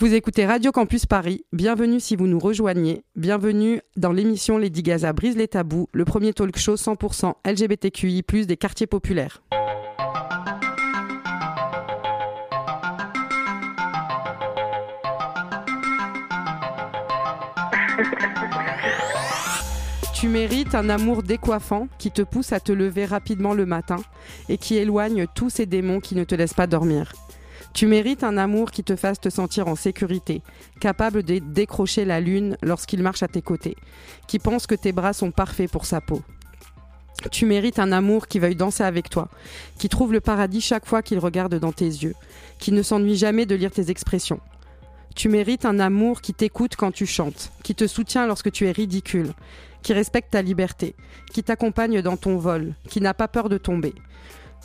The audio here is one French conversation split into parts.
Vous écoutez Radio Campus Paris. Bienvenue si vous nous rejoignez. Bienvenue dans l'émission Lady Gaza brise les tabous, le premier talk show 100% LGBTQI+ des quartiers populaires. Tu mérites un amour décoiffant qui te pousse à te lever rapidement le matin et qui éloigne tous ces démons qui ne te laissent pas dormir. Tu mérites un amour qui te fasse te sentir en sécurité, capable de décrocher la lune lorsqu'il marche à tes côtés, qui pense que tes bras sont parfaits pour sa peau. Tu mérites un amour qui veuille danser avec toi, qui trouve le paradis chaque fois qu'il regarde dans tes yeux, qui ne s'ennuie jamais de lire tes expressions. Tu mérites un amour qui t'écoute quand tu chantes, qui te soutient lorsque tu es ridicule, qui respecte ta liberté, qui t'accompagne dans ton vol, qui n'a pas peur de tomber.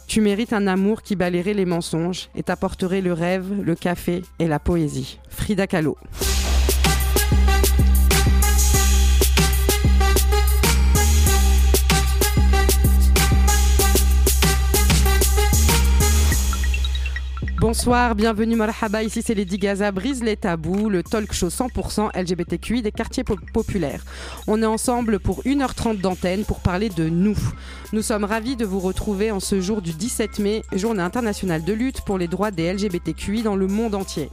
Tu mérites un amour qui balayerait les mensonges et t'apporterait le rêve, le café et la poésie. Frida Kahlo. Bonsoir, bienvenue Marhaba, ici c'est Lady Gaza, brise les tabous, le talk show 100% LGBTQI des quartiers populaires. On est ensemble pour 1h30 d'antenne pour parler de nous. Nous sommes ravis de vous retrouver en ce jour du 17 mai, journée internationale de lutte pour les droits des LGBTQI dans le monde entier.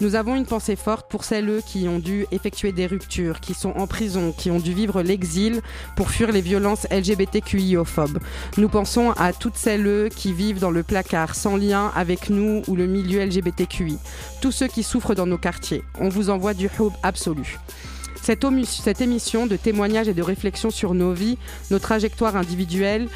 Nous avons une pensée forte pour celles qui ont dû effectuer des ruptures, qui sont en prison, qui ont dû vivre l'exil pour fuir les violences LGBTQIophobes. Nous pensons à toutes celles qui vivent dans le placard sans lien avec nous ou le milieu LGBTQI. Tous ceux qui souffrent dans nos quartiers. On vous envoie du hope absolu. Cette, cette, émission de témoignages et de réflexion sur nos vies, nos trajectoires individuelles,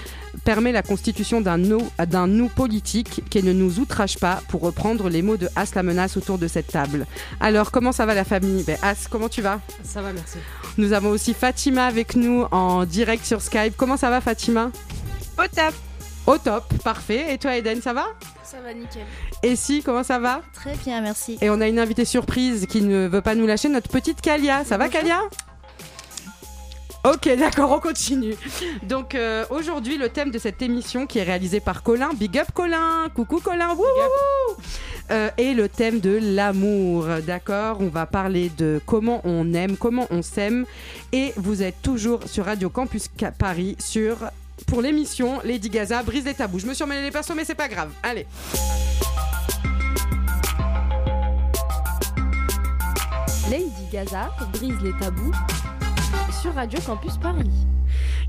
permet la constitution d'un nous, nous politique qui ne nous outrage pas, pour reprendre les mots de As la menace autour de cette table. Alors, comment ça va la famille? Ben, As, comment tu vas? Ça va, merci. Nous avons aussi Fatima avec nous en direct sur Skype. Comment ça va, Fatima? Au top. Au top, parfait. Et toi, Eden, ça va? Ça va nickel. Et si, comment ça va Très bien, merci. Et on a une invitée surprise qui ne veut pas nous lâcher, notre petite Kalia. Ça va, Kalia Ok, d'accord, on continue. Donc euh, aujourd'hui, le thème de cette émission qui est réalisée par Colin, Big Up Colin, coucou Colin, wouh, euh, est le thème de l'amour, d'accord On va parler de comment on aime, comment on s'aime, et vous êtes toujours sur Radio Campus Paris sur pour l'émission Lady Gaza brise les tabous. Je me suis emmêlé les persos, mais c'est pas grave. Allez. Lady Gaza brise les tabous sur Radio Campus Paris.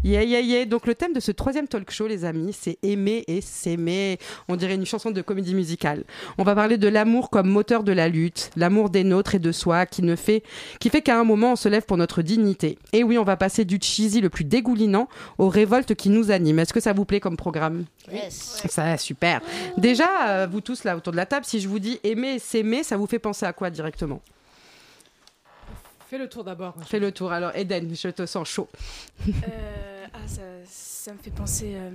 Yeah, yeah, yeah. Donc le thème de ce troisième talk show, les amis, c'est aimer et s'aimer. On dirait une chanson de comédie musicale. On va parler de l'amour comme moteur de la lutte, l'amour des nôtres et de soi, qui ne fait, qui fait qu'à un moment on se lève pour notre dignité. Et oui, on va passer du cheesy le plus dégoulinant aux révoltes qui nous animent. Est-ce que ça vous plaît comme programme? Yes. Ça, super. Déjà, euh, vous tous là autour de la table, si je vous dis aimer et s'aimer, ça vous fait penser à quoi directement? Fais le tour d'abord. Fais le tour. Alors, Eden, je te sens chaud. Euh, ah, ça, ça, me fait penser euh,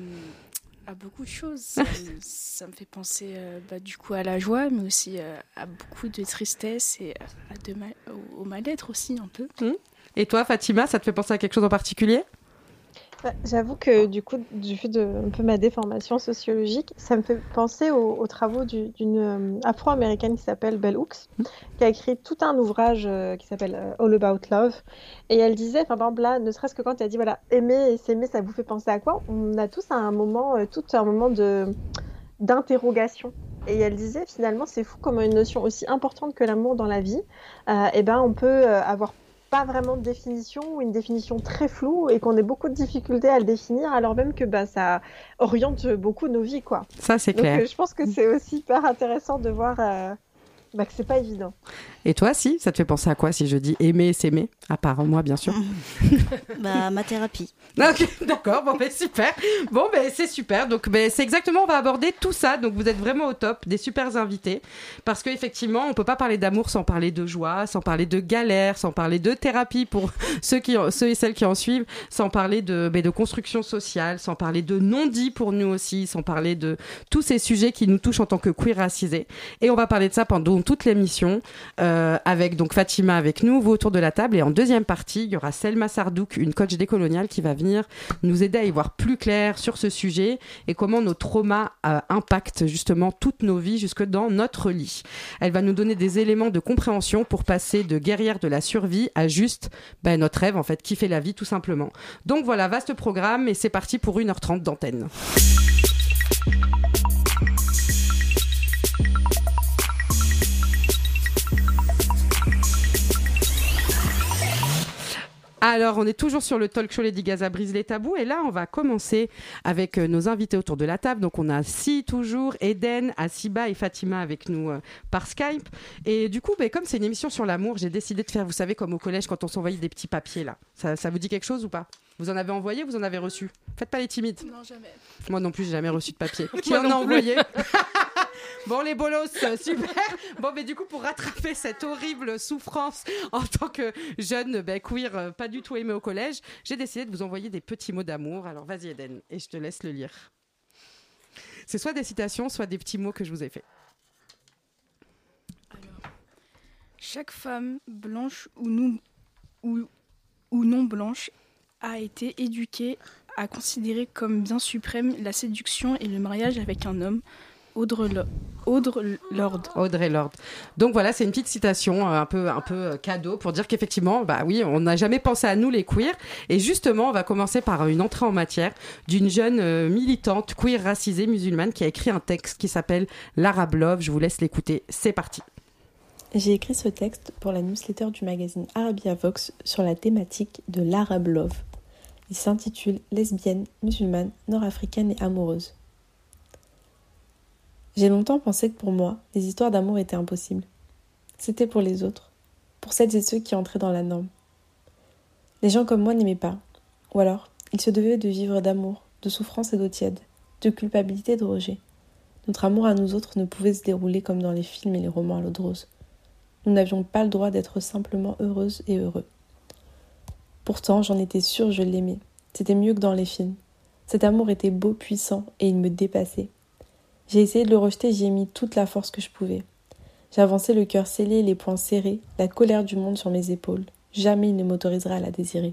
à beaucoup de choses. Ça, ça me fait penser euh, bah, du coup à la joie, mais aussi euh, à beaucoup de tristesse et à de mal, au, au mal-être aussi un peu. Mmh. Et toi, Fatima, ça te fait penser à quelque chose en particulier? Bah, J'avoue que du coup, du fait de un peu ma déformation sociologique, ça me fait penser aux, aux travaux d'une euh, afro-américaine qui s'appelle Bell Hooks, qui a écrit tout un ouvrage euh, qui s'appelle euh, All About Love. Et elle disait, enfin, par exemple, là, ne serait-ce que quand elle dit, voilà, aimer et s'aimer, ça vous fait penser à quoi? On a tous à un moment, tout un moment de d'interrogation. Et elle disait, finalement, c'est fou comme une notion aussi importante que l'amour dans la vie, et ben, on peut avoir pas vraiment de définition ou une définition très floue et qu'on ait beaucoup de difficultés à le définir alors même que bah, ça oriente beaucoup nos vies quoi. Ça c'est clair. euh, je pense que c'est aussi hyper intéressant de voir euh, bah, que c'est pas évident. Et toi, si Ça te fait penser à quoi si je dis aimer et s'aimer À part moi, bien sûr. Bah, ma thérapie. Ok, d'accord, bon ben super. Bon ben c'est super. Donc ben c'est exactement on va aborder tout ça. Donc vous êtes vraiment au top, des super invités parce qu'effectivement, on peut pas parler d'amour sans parler de joie, sans parler de galère, sans parler de thérapie pour ceux qui ceux et celles qui en suivent, sans parler de ben, de construction sociale, sans parler de non-dit pour nous aussi, sans parler de tous ces sujets qui nous touchent en tant que queer racisés. Et on va parler de ça pendant de toute l'émission, euh, avec donc Fatima avec nous, vous autour de la table. Et en deuxième partie, il y aura Selma Sardouk, une coach décoloniale, qui va venir nous aider à y voir plus clair sur ce sujet et comment nos traumas euh, impactent justement toutes nos vies jusque dans notre lit. Elle va nous donner des éléments de compréhension pour passer de guerrière de la survie à juste ben, notre rêve, en fait, kiffer la vie tout simplement. Donc voilà, vaste programme et c'est parti pour 1h30 d'antenne. Alors, on est toujours sur le talk show Lady Gaza brise les tabous et là, on va commencer avec euh, nos invités autour de la table. Donc, on a Si toujours, Eden, Asiba et Fatima avec nous euh, par Skype. Et du coup, ben, comme c'est une émission sur l'amour, j'ai décidé de faire, vous savez, comme au collège quand on s'envoyait des petits papiers là. Ça, ça vous dit quelque chose ou pas? Vous en avez envoyé, vous en avez reçu? Faites pas les timides. Non, jamais. Moi non plus, j'ai jamais reçu de papier. Qui Moi en a envoyé? Bon, les bolos, euh, super. Bon, mais du coup, pour rattraper cette horrible souffrance en tant que jeune ben, queer, euh, pas du tout aimé au collège, j'ai décidé de vous envoyer des petits mots d'amour. Alors, vas-y, Eden, et je te laisse le lire. C'est soit des citations, soit des petits mots que je vous ai faits. Chaque femme, blanche ou non blanche, a été éduquée à considérer comme bien suprême la séduction et le mariage avec un homme. Audre, Lo- Audre Lorde. Audrey Lorde. Donc voilà, c'est une petite citation euh, un peu, un peu euh, cadeau pour dire qu'effectivement, bah oui, on n'a jamais pensé à nous les queers. Et justement, on va commencer par une entrée en matière d'une jeune euh, militante queer racisée musulmane qui a écrit un texte qui s'appelle l'Arab Love. Je vous laisse l'écouter. C'est parti. J'ai écrit ce texte pour la newsletter du magazine Arabia Vox sur la thématique de l'Arab Love. Il s'intitule Lesbienne, musulmane, nord-africaine et amoureuse. J'ai longtemps pensé que pour moi, les histoires d'amour étaient impossibles. C'était pour les autres, pour celles et ceux qui entraient dans la norme. Les gens comme moi n'aimaient pas, ou alors ils se devaient de vivre d'amour, de souffrance et d'eau tiède, de culpabilité et de rejet. Notre amour à nous autres ne pouvait se dérouler comme dans les films et les romans à l'eau de rose. Nous n'avions pas le droit d'être simplement heureuses et heureux. Pourtant, j'en étais sûre, je l'aimais. C'était mieux que dans les films. Cet amour était beau, puissant, et il me dépassait. J'ai essayé de le rejeter, j'y ai mis toute la force que je pouvais. J'avançais le cœur scellé, les poings serrés, la colère du monde sur mes épaules. Jamais il ne m'autoriserait à la désirer.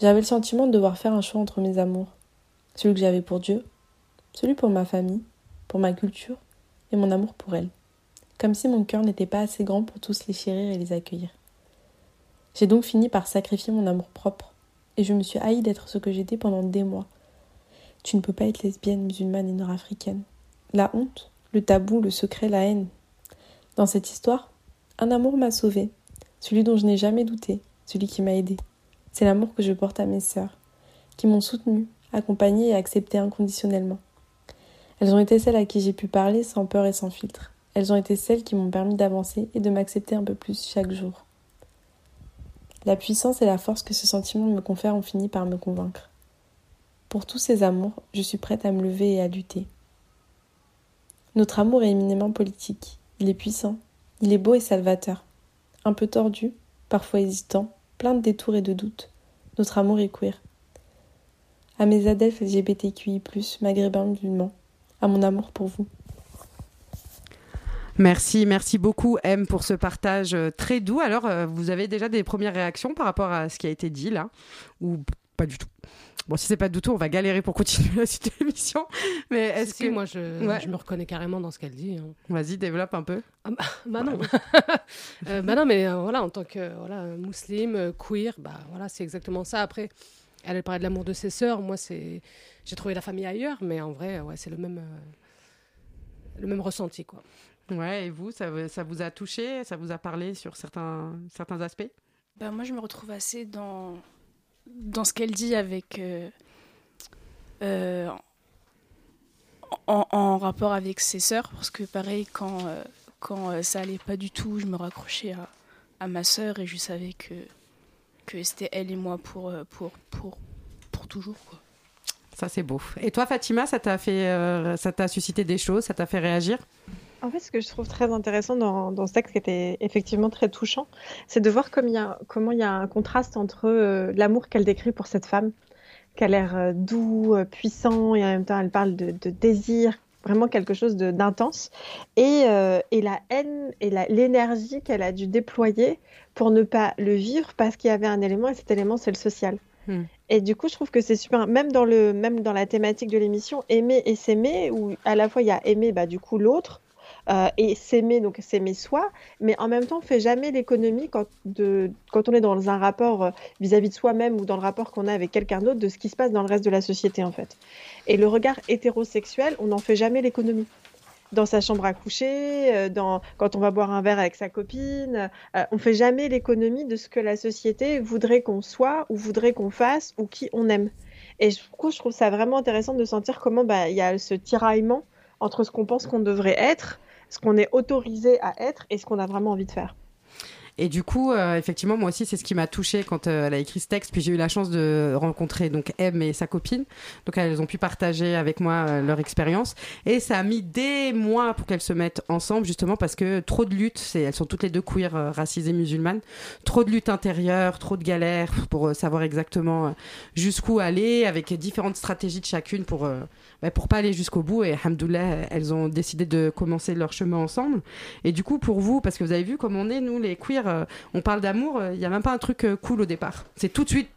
J'avais le sentiment de devoir faire un choix entre mes amours. Celui que j'avais pour Dieu, celui pour ma famille, pour ma culture, et mon amour pour elle comme si mon cœur n'était pas assez grand pour tous les chérir et les accueillir. J'ai donc fini par sacrifier mon amour propre, et je me suis haï d'être ce que j'étais pendant des mois. Tu ne peux pas être lesbienne, musulmane et nord-africaine. La honte, le tabou, le secret, la haine. Dans cette histoire, un amour m'a sauvée, celui dont je n'ai jamais douté, celui qui m'a aidé. C'est l'amour que je porte à mes sœurs, qui m'ont soutenue, accompagnée et acceptée inconditionnellement. Elles ont été celles à qui j'ai pu parler sans peur et sans filtre. Elles ont été celles qui m'ont permis d'avancer et de m'accepter un peu plus chaque jour. La puissance et la force que ce sentiment me confère ont fini par me convaincre. Pour tous ces amours, je suis prête à me lever et à lutter. Notre amour est éminemment politique. Il est puissant. Il est beau et salvateur. Un peu tordu, parfois hésitant, plein de détours et de doutes. Notre amour est queer. À mes adeptes LGBTQI, maghrébins musulmans, à mon amour pour vous. Merci, merci beaucoup M pour ce partage euh, très doux. Alors, euh, vous avez déjà des premières réactions par rapport à ce qui a été dit là? Ou pas du tout? Bon, si c'est pas du tout, on va galérer pour continuer la suite de l'émission. Mais Si, est-ce si, que... moi je, Ouais. je me reconnais carrément dans ce qu'elle dit. hein. Vas-y, développe un peu. Ah bah, bah non. Euh, bah non, mais euh, voilà, en tant que voilà, musulmane, euh, queer, bah voilà, c'est exactement ça. Après, elle, elle parlait de l'amour de ses sœurs. Moi, c'est, j'ai trouvé la famille ailleurs, mais en vrai, ouais, c'est le même, euh, le même ressenti, quoi. Ouais, et vous, ça, vous- ça vous a touché? Ça vous a parlé sur certains, certains aspects? Bah, moi, je me retrouve assez dans, dans ce qu'elle dit avec. euh, euh, en, rapport avec ses sœurs, parce que pareil, quand, euh, quand ça allait pas du tout, je me raccrochais à, à ma sœur et je savais que, que c'était elle et moi pour, pour, pour, pour toujours. Quoi. Ça, c'est beau. Et toi, Fatima, ça t'a fait, ça t'a suscité des choses Ça t'a fait réagir? En fait, ce que je trouve très intéressant dans, dans ce texte qui était effectivement très touchant, c'est de voir comme il y a, comment il y a un contraste entre euh, l'amour qu'elle décrit pour cette femme, qui a l'air euh, doux, euh, puissant, et en même temps elle parle de, de désir, vraiment quelque chose d'intense. Et, euh, et la haine et l'énergie qu'elle a dû déployer pour ne pas le vivre parce qu'il y avait un élément, et cet élément, c'est le social. Hmm. Et du coup, je trouve que c'est super, même dans, le, même dans la thématique de l'émission, aimer et s'aimer, où à la fois il y a aimer, bah, du coup, l'autre, euh, et s'aimer, donc s'aimer soi, mais en même temps, on fait jamais l'économie quand, quand on est dans un rapport euh, vis-à-vis de soi-même ou dans le rapport qu'on a avec quelqu'un d'autre de ce qui se passe dans le reste de la société, en fait. Et le regard hétérosexuel, on n'en fait jamais l'économie. Dans sa chambre à coucher, euh, dans, quand on va boire un verre avec sa copine, euh, on fait jamais l'économie de ce que la société voudrait qu'on soit ou voudrait qu'on fasse ou qui on aime. Et coup, je trouve ça vraiment intéressant de sentir comment bah, il y a ce tiraillement entre ce qu'on pense qu'on devrait être, ce qu'on est autorisé à être et ce qu'on a vraiment envie de faire. Et du coup, euh, effectivement, moi aussi, c'est ce qui m'a touchée quand euh, elle a écrit ce texte. Puis j'ai eu la chance de rencontrer donc M et sa copine. Donc elles ont pu partager avec moi euh, leur expérience. Et ça a mis des mois pour qu'elles se mettent ensemble, justement parce que trop de luttes. Elles sont toutes les deux queer, racisées, musulmanes. Trop de luttes intérieures, trop de galères pour savoir exactement jusqu'où aller, avec différentes stratégies de chacune pour bah, pour pas aller jusqu'au bout. Et alhamdoulilah, elles ont décidé de commencer leur chemin ensemble. Et du coup, pour vous, parce que vous avez vu comme on est, nous les queers, euh, on parle d'amour, il n'y a même pas un truc euh, cool au départ. C'est tout de suite,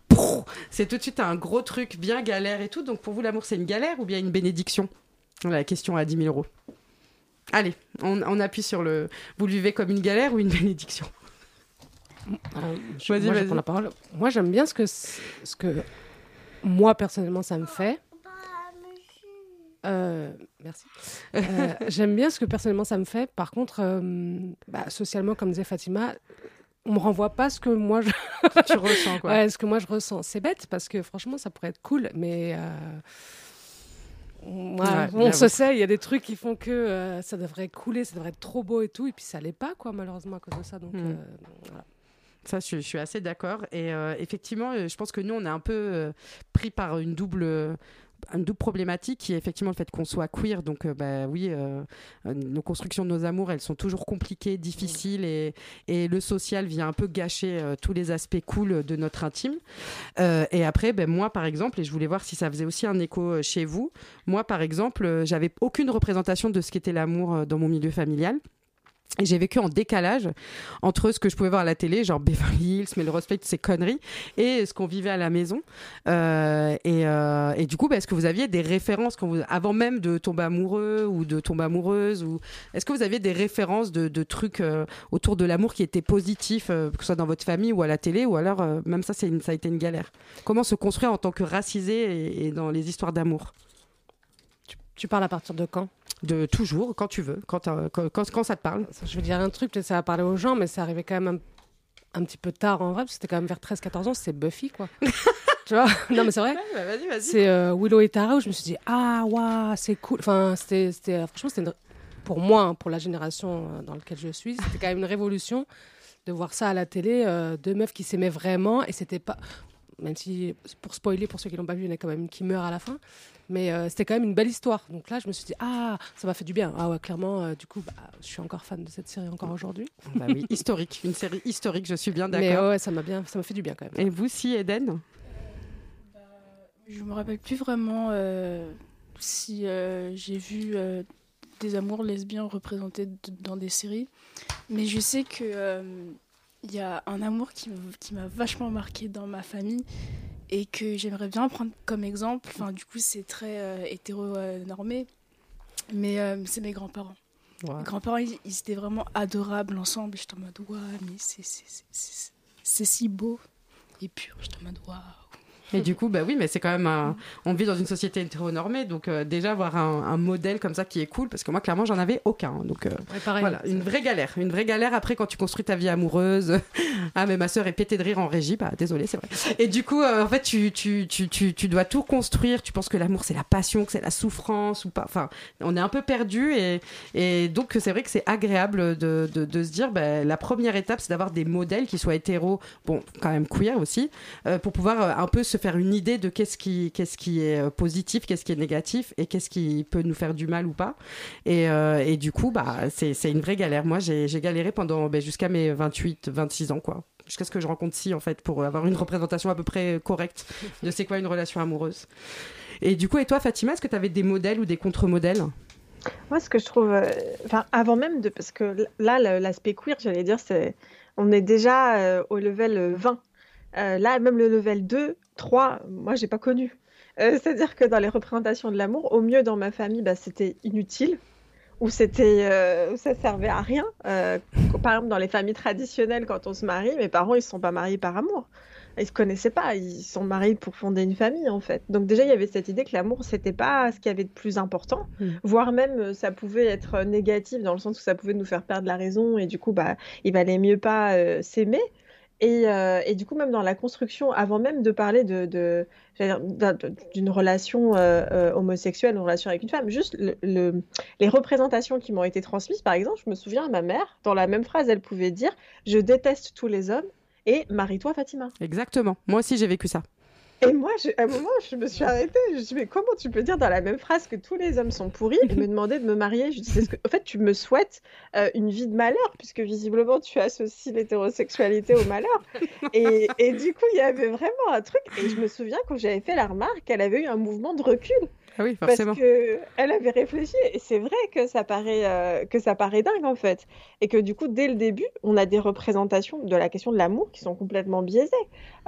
c'est tout de suite un gros truc bien galère et tout. Donc pour vous, l'amour, c'est une galère ou bien une bénédiction? La question à 10 000 euros. Allez, on, on appuie sur le. Vous le vivez comme une galère ou une bénédiction? Euh, je- moi, je vas-y. prends la parole. Moi, j'aime bien ce que, ce que moi, personnellement, ça me fait. Euh, merci. Euh, j'aime bien ce que personnellement ça me fait. Par contre, euh, bah, socialement, comme disait Fatima, on me renvoie pas ce que moi je, Tu ressens quoi ouais, ce que moi je ressens. C'est bête parce que franchement, ça pourrait être cool, mais on, ouais, se sait, il y a des trucs qui font que ça devrait couler, ça devrait être trop beau et tout, et puis ça l'est pas quoi, malheureusement à cause de ça. Donc Mm. voilà. Ça, je, je suis assez d'accord. Et euh, effectivement, je pense que nous, on est un peu euh, pris par une double, une double problématique qui est effectivement le fait qu'on soit queer. Donc, euh, bah oui, euh, euh, nos constructions de nos amours, elles sont toujours compliquées, difficiles, et, et le social vient un peu gâcher tous les aspects cool de notre intime. Et après, ben, moi, par exemple, et je voulais voir si ça faisait aussi un écho chez vous. Moi, par exemple, j'avais aucune représentation de ce qu'était l'amour dans mon milieu familial. J'ai vécu en décalage entre ce que je pouvais voir à la télé, genre Beverly Hills, Melrose Place, ces conneries, et ce qu'on vivait à la maison. Euh, et, euh, et du coup, bah, est-ce que vous aviez des références quand vous, avant même de tomber amoureux ou de tomber amoureuse ou est-ce que vous aviez des références de, de trucs euh, autour de l'amour qui étaient positifs, euh, que ce soit dans votre famille ou à la télé, ou alors euh, même ça, c'est une- ça a été une galère. Comment se construire en tant que racisé et, et dans les histoires d'amour? Tu parles à partir de quand? De toujours, quand tu veux, quand, euh, quand, quand, quand ça te parle. Je veux dire un truc, peut-être ça va parler aux gens, mais c'est arrivé quand même un, un petit peu tard en vrai, parce que c'était quand même vers 13-14 ans, c'est Buffy, quoi. tu vois? Non, mais c'est vrai. vas-y, vas-y. C'est euh, Willow et Tara où je me suis dit, ah, waouh, c'est cool. Enfin, c'était, c'était, franchement, c'était une- pour moi, hein, pour la génération euh, dans laquelle je suis, c'était quand même une révolution de voir ça à la télé, euh, deux meufs qui s'aimaient vraiment, et c'était pas. Même si, pour spoiler, pour ceux qui l'ont pas vu, il y en a quand même une qui meurt à la fin. Mais euh, c'était quand même une belle histoire. Donc là, je me suis dit, ah, ça m'a fait du bien. Ah ouais, clairement, euh, du coup, bah, je suis encore fan de cette série encore aujourd'hui. Bah oui, historique, une série historique, je suis bien Mais d'accord. ouais, ça m'a bien, ça m'a fait du bien quand même. Et vous, si, Eden? Je me rappelle plus vraiment euh, si euh, j'ai vu euh, des amours lesbiens représentés dans des séries, mais je sais que euh, il y a un amour qui m'a vachement marqué dans ma famille et que j'aimerais bien prendre comme exemple. Enfin, du coup, c'est très euh, hétéro-normé, mais euh, c'est mes grands-parents. Mes grands-parents, ils, ils étaient vraiment adorables ensemble. J'étais en mode, waouh, mais c'est si beau et pur. J'étais en mode, waouh. Et du coup, bah oui, mais c'est quand même un... On vit dans une société hétéronormée, donc euh, déjà avoir un, un modèle comme ça qui est cool, parce que moi, clairement, j'en avais aucun. donc euh, Ouais, pareil. voilà, une vraie galère. Une vraie galère après quand tu construis ta vie amoureuse. ah, mais ma sœur est pétée de rire en régie, bah désolé, c'est vrai. Et du coup, euh, en fait, tu, tu, tu, tu, tu dois tout construire. Tu penses que l'amour, c'est la passion, que c'est la souffrance ou pas. Enfin, on est un peu perdu, et, et donc c'est vrai que c'est agréable de, de, de se dire, bah, la première étape, c'est d'avoir des modèles qui soient hétéros, bon, quand même queer aussi, pour pouvoir un peu se faire une idée de qu'est-ce qui, qu'est-ce qui est euh, positif, qu'est-ce qui est négatif et qu'est-ce qui peut nous faire du mal ou pas. Et, euh, et du coup, bah, c'est, une vraie galère. Moi, j'ai, j'ai galéré pendant ben, jusqu'à mes 28, 26 ans, quoi. Jusqu'à ce que je rencontre si, en fait, pour avoir une représentation à peu près correcte de c'est quoi une relation amoureuse. Et du coup, et toi, Fatima, est-ce que tu avais des modèles ou des contre-modèles? Moi, ce que je trouve, euh, enfin, avant même de, parce que là, l'aspect queer, j'allais dire, c'est, on est déjà euh, au level 20. Euh, là, même le level 2, 3, moi, j'ai pas connu. Euh, c'est-à-dire que dans les représentations de l'amour, au mieux dans ma famille, bah, c'était inutile, ou c'était, euh, ça servait à rien. Euh, par exemple, dans les familles traditionnelles, quand on se marie, mes parents, ils se sont pas mariés par amour. Ils se connaissaient pas, ils sont mariés pour fonder une famille en fait. Donc déjà il y avait cette idée que l'amour c'était pas ce qu'il y avait de plus important, Mm. voire même ça pouvait être négatif dans le sens où ça pouvait nous faire perdre la raison et du coup bah il valait mieux pas s'aimer. Et, euh, et du coup même dans la construction, avant même de parler de, de- d'une relation euh, euh, homosexuelle, une relation avec une femme, juste le, le- les représentations qui m'ont été transmises, par exemple, je me souviens ma mère, dans la même phrase, elle pouvait dire Je déteste tous les hommes et marie-toi Fatima. Exactement. Moi aussi, j'ai vécu ça. Et moi, je- à un moment, je me suis arrêtée. Je me suis dit, mais comment tu peux dire dans la même phrase que tous les hommes sont pourris? Et me demander de me marier Je dis, que... En fait, tu me souhaites euh, une vie de malheur, puisque visiblement, tu associes l'hétérosexualité au malheur. Et, et du coup, il y avait vraiment un truc. Et je me souviens, quand j'avais fait la remarque, elle avait eu un mouvement de recul. Ah oui, Parce forcément. que elle avait réfléchi et c'est vrai que ça paraît euh, que ça paraît dingue en fait et que du coup dès le début on a des représentations de la question de l'amour qui sont complètement biaisées.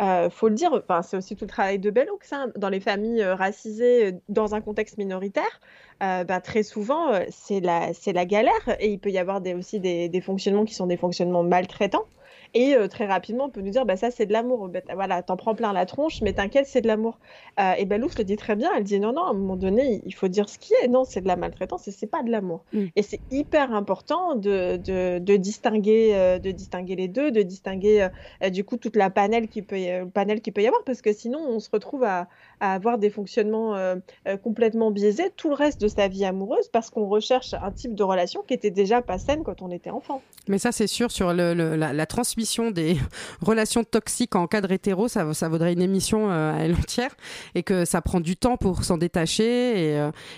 Euh, faut le dire, enfin c'est aussi tout le travail de Bellux hein, dans les familles euh, racisées euh, dans un contexte minoritaire. euh, bah, très souvent c'est la c'est la galère et il peut y avoir des, aussi des, des fonctionnements qui sont des fonctionnements maltraitants. Et euh, très rapidement, on peut nous dire, bah, ça c'est de l'amour. Bah, voilà, t'en prends plein la tronche, mais t'inquiète, c'est de l'amour. Euh, et Bellux le dit très bien. Elle dit non, non, à un moment donné, il faut dire ce qui est. Non, c'est de la maltraitance et c'est pas de l'amour. Mm. Et c'est hyper important de, de, de distinguer, euh, de distinguer les deux, de distinguer du coup toute la panel qui peut, panel qui peut y avoir, parce que sinon on se retrouve à, à avoir des fonctionnements euh, euh, complètement biaisés tout le reste de sa vie amoureuse, parce qu'on recherche un type de relation qui était déjà pas saine quand on était enfant. Mais ça, c'est sûr, sur le, la, transmission des relations toxiques en cadre hétéro, ça, ça vaudrait une émission euh, à elle entière et que ça prend du temps pour s'en détacher.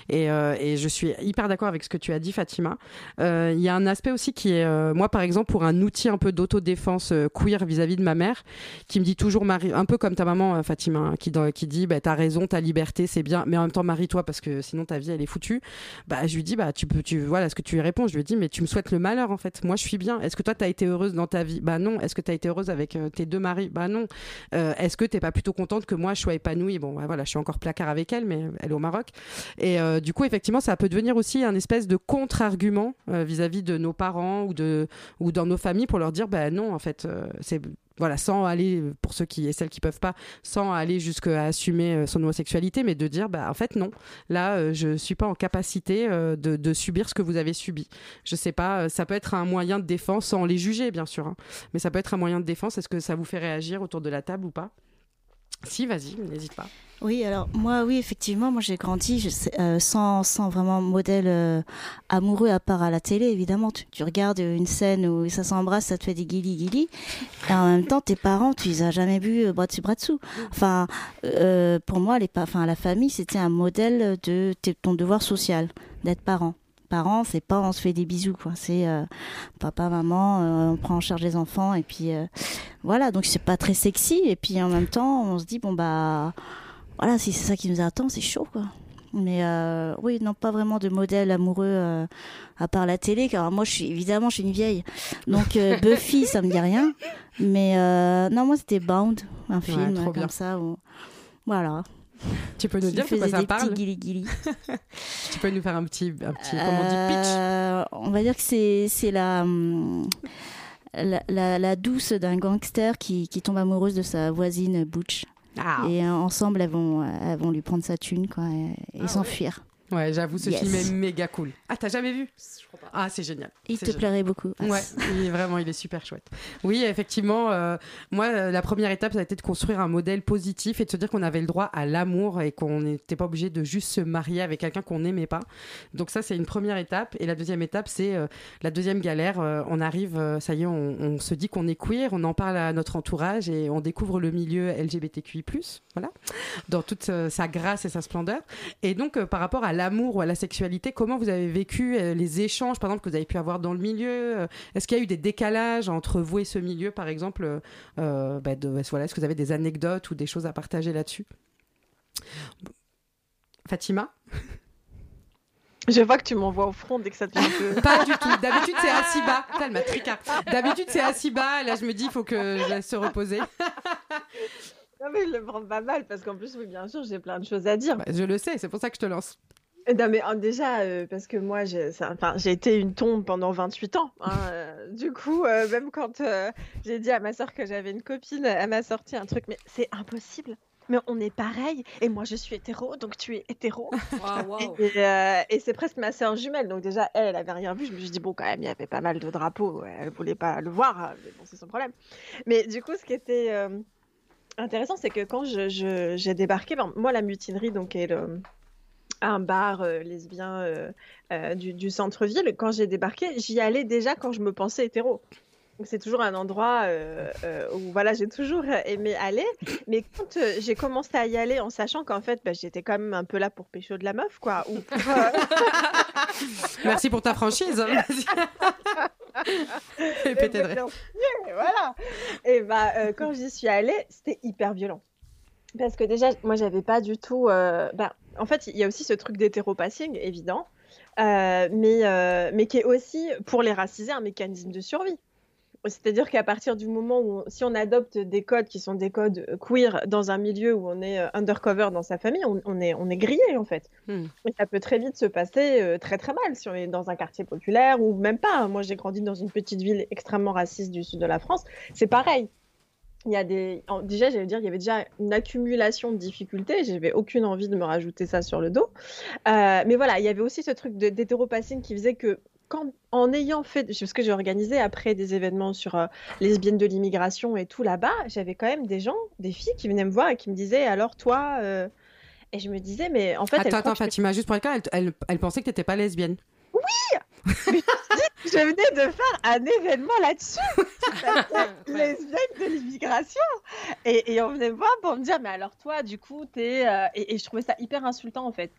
Et, et, je suis hyper d'accord avec ce que tu as dit, Fatima. Il y a un aspect aussi qui est, moi, par exemple, pour un outil un peu d'autodéfense queer vis-à-vis de ma mère, qui me dit toujours, marie, un peu comme ta maman, Fatima, hein, qui, qui dit, bah, raison, ta liberté, c'est bien, mais en même temps, marie-toi parce que sinon ta vie, elle est foutue. Bah, je lui dis, bah, tu peux, tu, voilà ce que tu lui réponds. Je lui dis, mais tu me souhaites le malheur, en fait. Moi, je suis bien. Est-ce que toi, t'as été heureuse dans ta vie? Bah non. Est-ce que t'as été heureuse avec euh, tes deux maris? Bah non. Euh, Est-ce que t'es pas plutôt contente que moi, je sois épanouie? Bon, voilà, je suis encore placard avec elle, mais elle est au Maroc. Et euh, du coup, effectivement, ça peut devenir aussi un espèce de contre-argument vis-à-vis de nos parents ou de ou dans nos familles pour leur dire, bah non, en fait, c'est voilà, sans aller pour ceux qui et celles qui peuvent pas, sans aller jusqu'à assumer euh, son homosexualité, mais de dire, bah en fait non, là, euh, je suis pas en capacité euh, de, subir ce que vous avez subi. Je sais pas, ça peut être un moyen de défense sans les juger, bien sûr, hein, mais ça peut être un moyen de défense. Est-ce que ça vous fait réagir autour de la table ou pas? Si, vas-y, n'hésite pas. Oui, alors moi, oui, effectivement, moi j'ai grandi euh, sans, sans vraiment modèle euh, amoureux à part à la télé, évidemment. Tu, regardes une scène où ça s'embrasse, ça te fait des guilis guilis. Et en même temps, tes parents, tu les as jamais vus euh, bras dessus, bras dessous. Enfin, pour moi, les, enfin, la famille, c'était un modèle de ton devoir social, d'être parent. Parents, c'est pas on se fait des bisous, quoi. C'est papa, maman, on prend en charge les enfants, et puis voilà. Donc c'est pas très sexy, et puis en même temps, on se dit bon bah voilà, si c'est ça qui nous attend, c'est chaud, quoi. Mais euh, oui, non, pas vraiment de modèle amoureux euh, à part la télé, car moi, je suis évidemment, je suis une vieille. Donc euh, Buffy, ça me dit rien. Mais non, moi, c'était Bound, un film bien. comme ça. Où... Voilà. Tu peux nous dire de quoi ça parle. Tu peux nous faire un petit, un petit comment on dit, pitch on va dire que c'est c'est la, hum, la, la, la douce d'un gangster qui, qui tombe amoureuse de sa voisine Butch. Ah, Et euh, ensemble, elles vont, elles vont lui prendre sa thune quoi, et, Ah s'enfuir. ouais, j'avoue, ce Yes. film est méga cool. Ah, t'as jamais vu? Je crois pas. Ah, c'est génial. Il te génial. plairait beaucoup. Ouais, il est vraiment, il est super chouette. Oui, effectivement, euh, moi, euh, la première étape, ça a été de construire un modèle positif et de se dire qu'on avait le droit à l'amour et qu'on n'était pas obligé de juste se marier avec quelqu'un qu'on n'aimait pas. Donc ça, c'est une première étape. Et la deuxième étape, c'est euh, la deuxième galère. Euh, on arrive, euh, ça y est, on, on se dit qu'on est queer, on en parle à notre entourage et on découvre le milieu LGBTQI+, voilà, dans toute euh, sa grâce et sa splendeur. Et donc, euh, par rapport à l'amour ou à la sexualité, comment vous avez vécu euh, les échanges, par exemple, que vous avez pu avoir dans le milieu euh, Est-ce qu'il y a eu des décalages entre vous et ce milieu, par exemple euh, euh, bah, de- voilà, Est-ce que vous avez des anecdotes ou des choses à partager là-dessus? Fatima? Je vois que tu m'envoies au front dès que ça devient peu. Pas du tout. D'habitude, c'est assis bas. D'habitude, c'est assis bas. Là, je me dis, il faut que je laisse se reposer. Non, mais je le prends pas mal parce qu'en plus, oui, bien sûr, j'ai plein de choses à dire. Bah, je le sais, c'est pour ça que je te lance. Non, mais euh, déjà, euh, parce que moi, j'ai ça- enfin, j'ai été une tombe pendant 28 ans. hein, euh, du coup, euh, même quand euh, j'ai dit à ma soeur que j'avais une copine, elle m'a sorti un truc, mais c'est impossible. Mais on est pareil. Et moi, je suis hétéro, donc tu es hétéro. Waouh, waouh. Et, euh, et c'est presque ma sœur jumelle. Donc déjà, elle, elle avait rien vu. Je me suis dit, bon, quand même, il y avait pas mal de drapeaux. Elle voulait pas le voir. hein, Mais bon, c'est son problème. Mais du coup, ce qui était euh, intéressant, c'est que quand je- je- j'ai débarqué, ben, moi, la mutinerie, donc, est le- un bar euh, lesbien euh, euh, du, du centre-ville, quand j'ai débarqué, j'y allais déjà quand je me pensais hétéro. Donc c'est toujours un endroit euh, où voilà, j'ai toujours aimé aller. Mais quand j'ai commencé à y aller en sachant qu'en fait, bah, j'étais quand même un peu là pour pécho de la meuf, quoi. Ou pour, Merci pour ta franchise. Vas-y. Et de rire. voilà. Et bah, euh, quand j'y suis allée, c'était hyper violent. Parce que déjà, moi, j'avais pas du tout. euh, bah, en fait, il y a aussi ce truc d'hétéropassing, évident, euh, mais, euh, mais qui est aussi, pour les racisés, un mécanisme de survie. C'est-à-dire qu'à partir du moment où, on- si on adopte des codes qui sont des codes queer dans un milieu où on est euh, undercover dans sa famille, on, on est, on est grillé en fait. Hmm. Et ça peut très vite se passer euh, très très mal si on est dans un quartier populaire ou même pas. Moi, j'ai grandi dans une petite ville extrêmement raciste du sud de la France. C'est pareil. Il y a des, déjà, j'allais dire, il y avait déjà une accumulation de difficultés. J'avais aucune envie de me rajouter ça sur le dos. Euh, mais voilà, il y avait aussi ce truc de- d'hétéropassing qui faisait que quand, en ayant fait, parce que j'ai organisé après des événements sur euh, lesbiennes de l'immigration et tout là-bas, j'avais quand même des gens, des filles qui venaient me voir et qui me disaient, alors toi, euh, et je me disais, mais en fait, Attends, attends, Fatima, juste pour le cas, elle, elle, elle pensait que t'étais pas lesbienne. Je venais de faire un événement là-dessus. Lesbienne de l'immigration. Et, et on venait me voir pour me dire, mais alors toi, du coup, t'es. euh, Et, et je trouvais ça hyper insultant, en fait.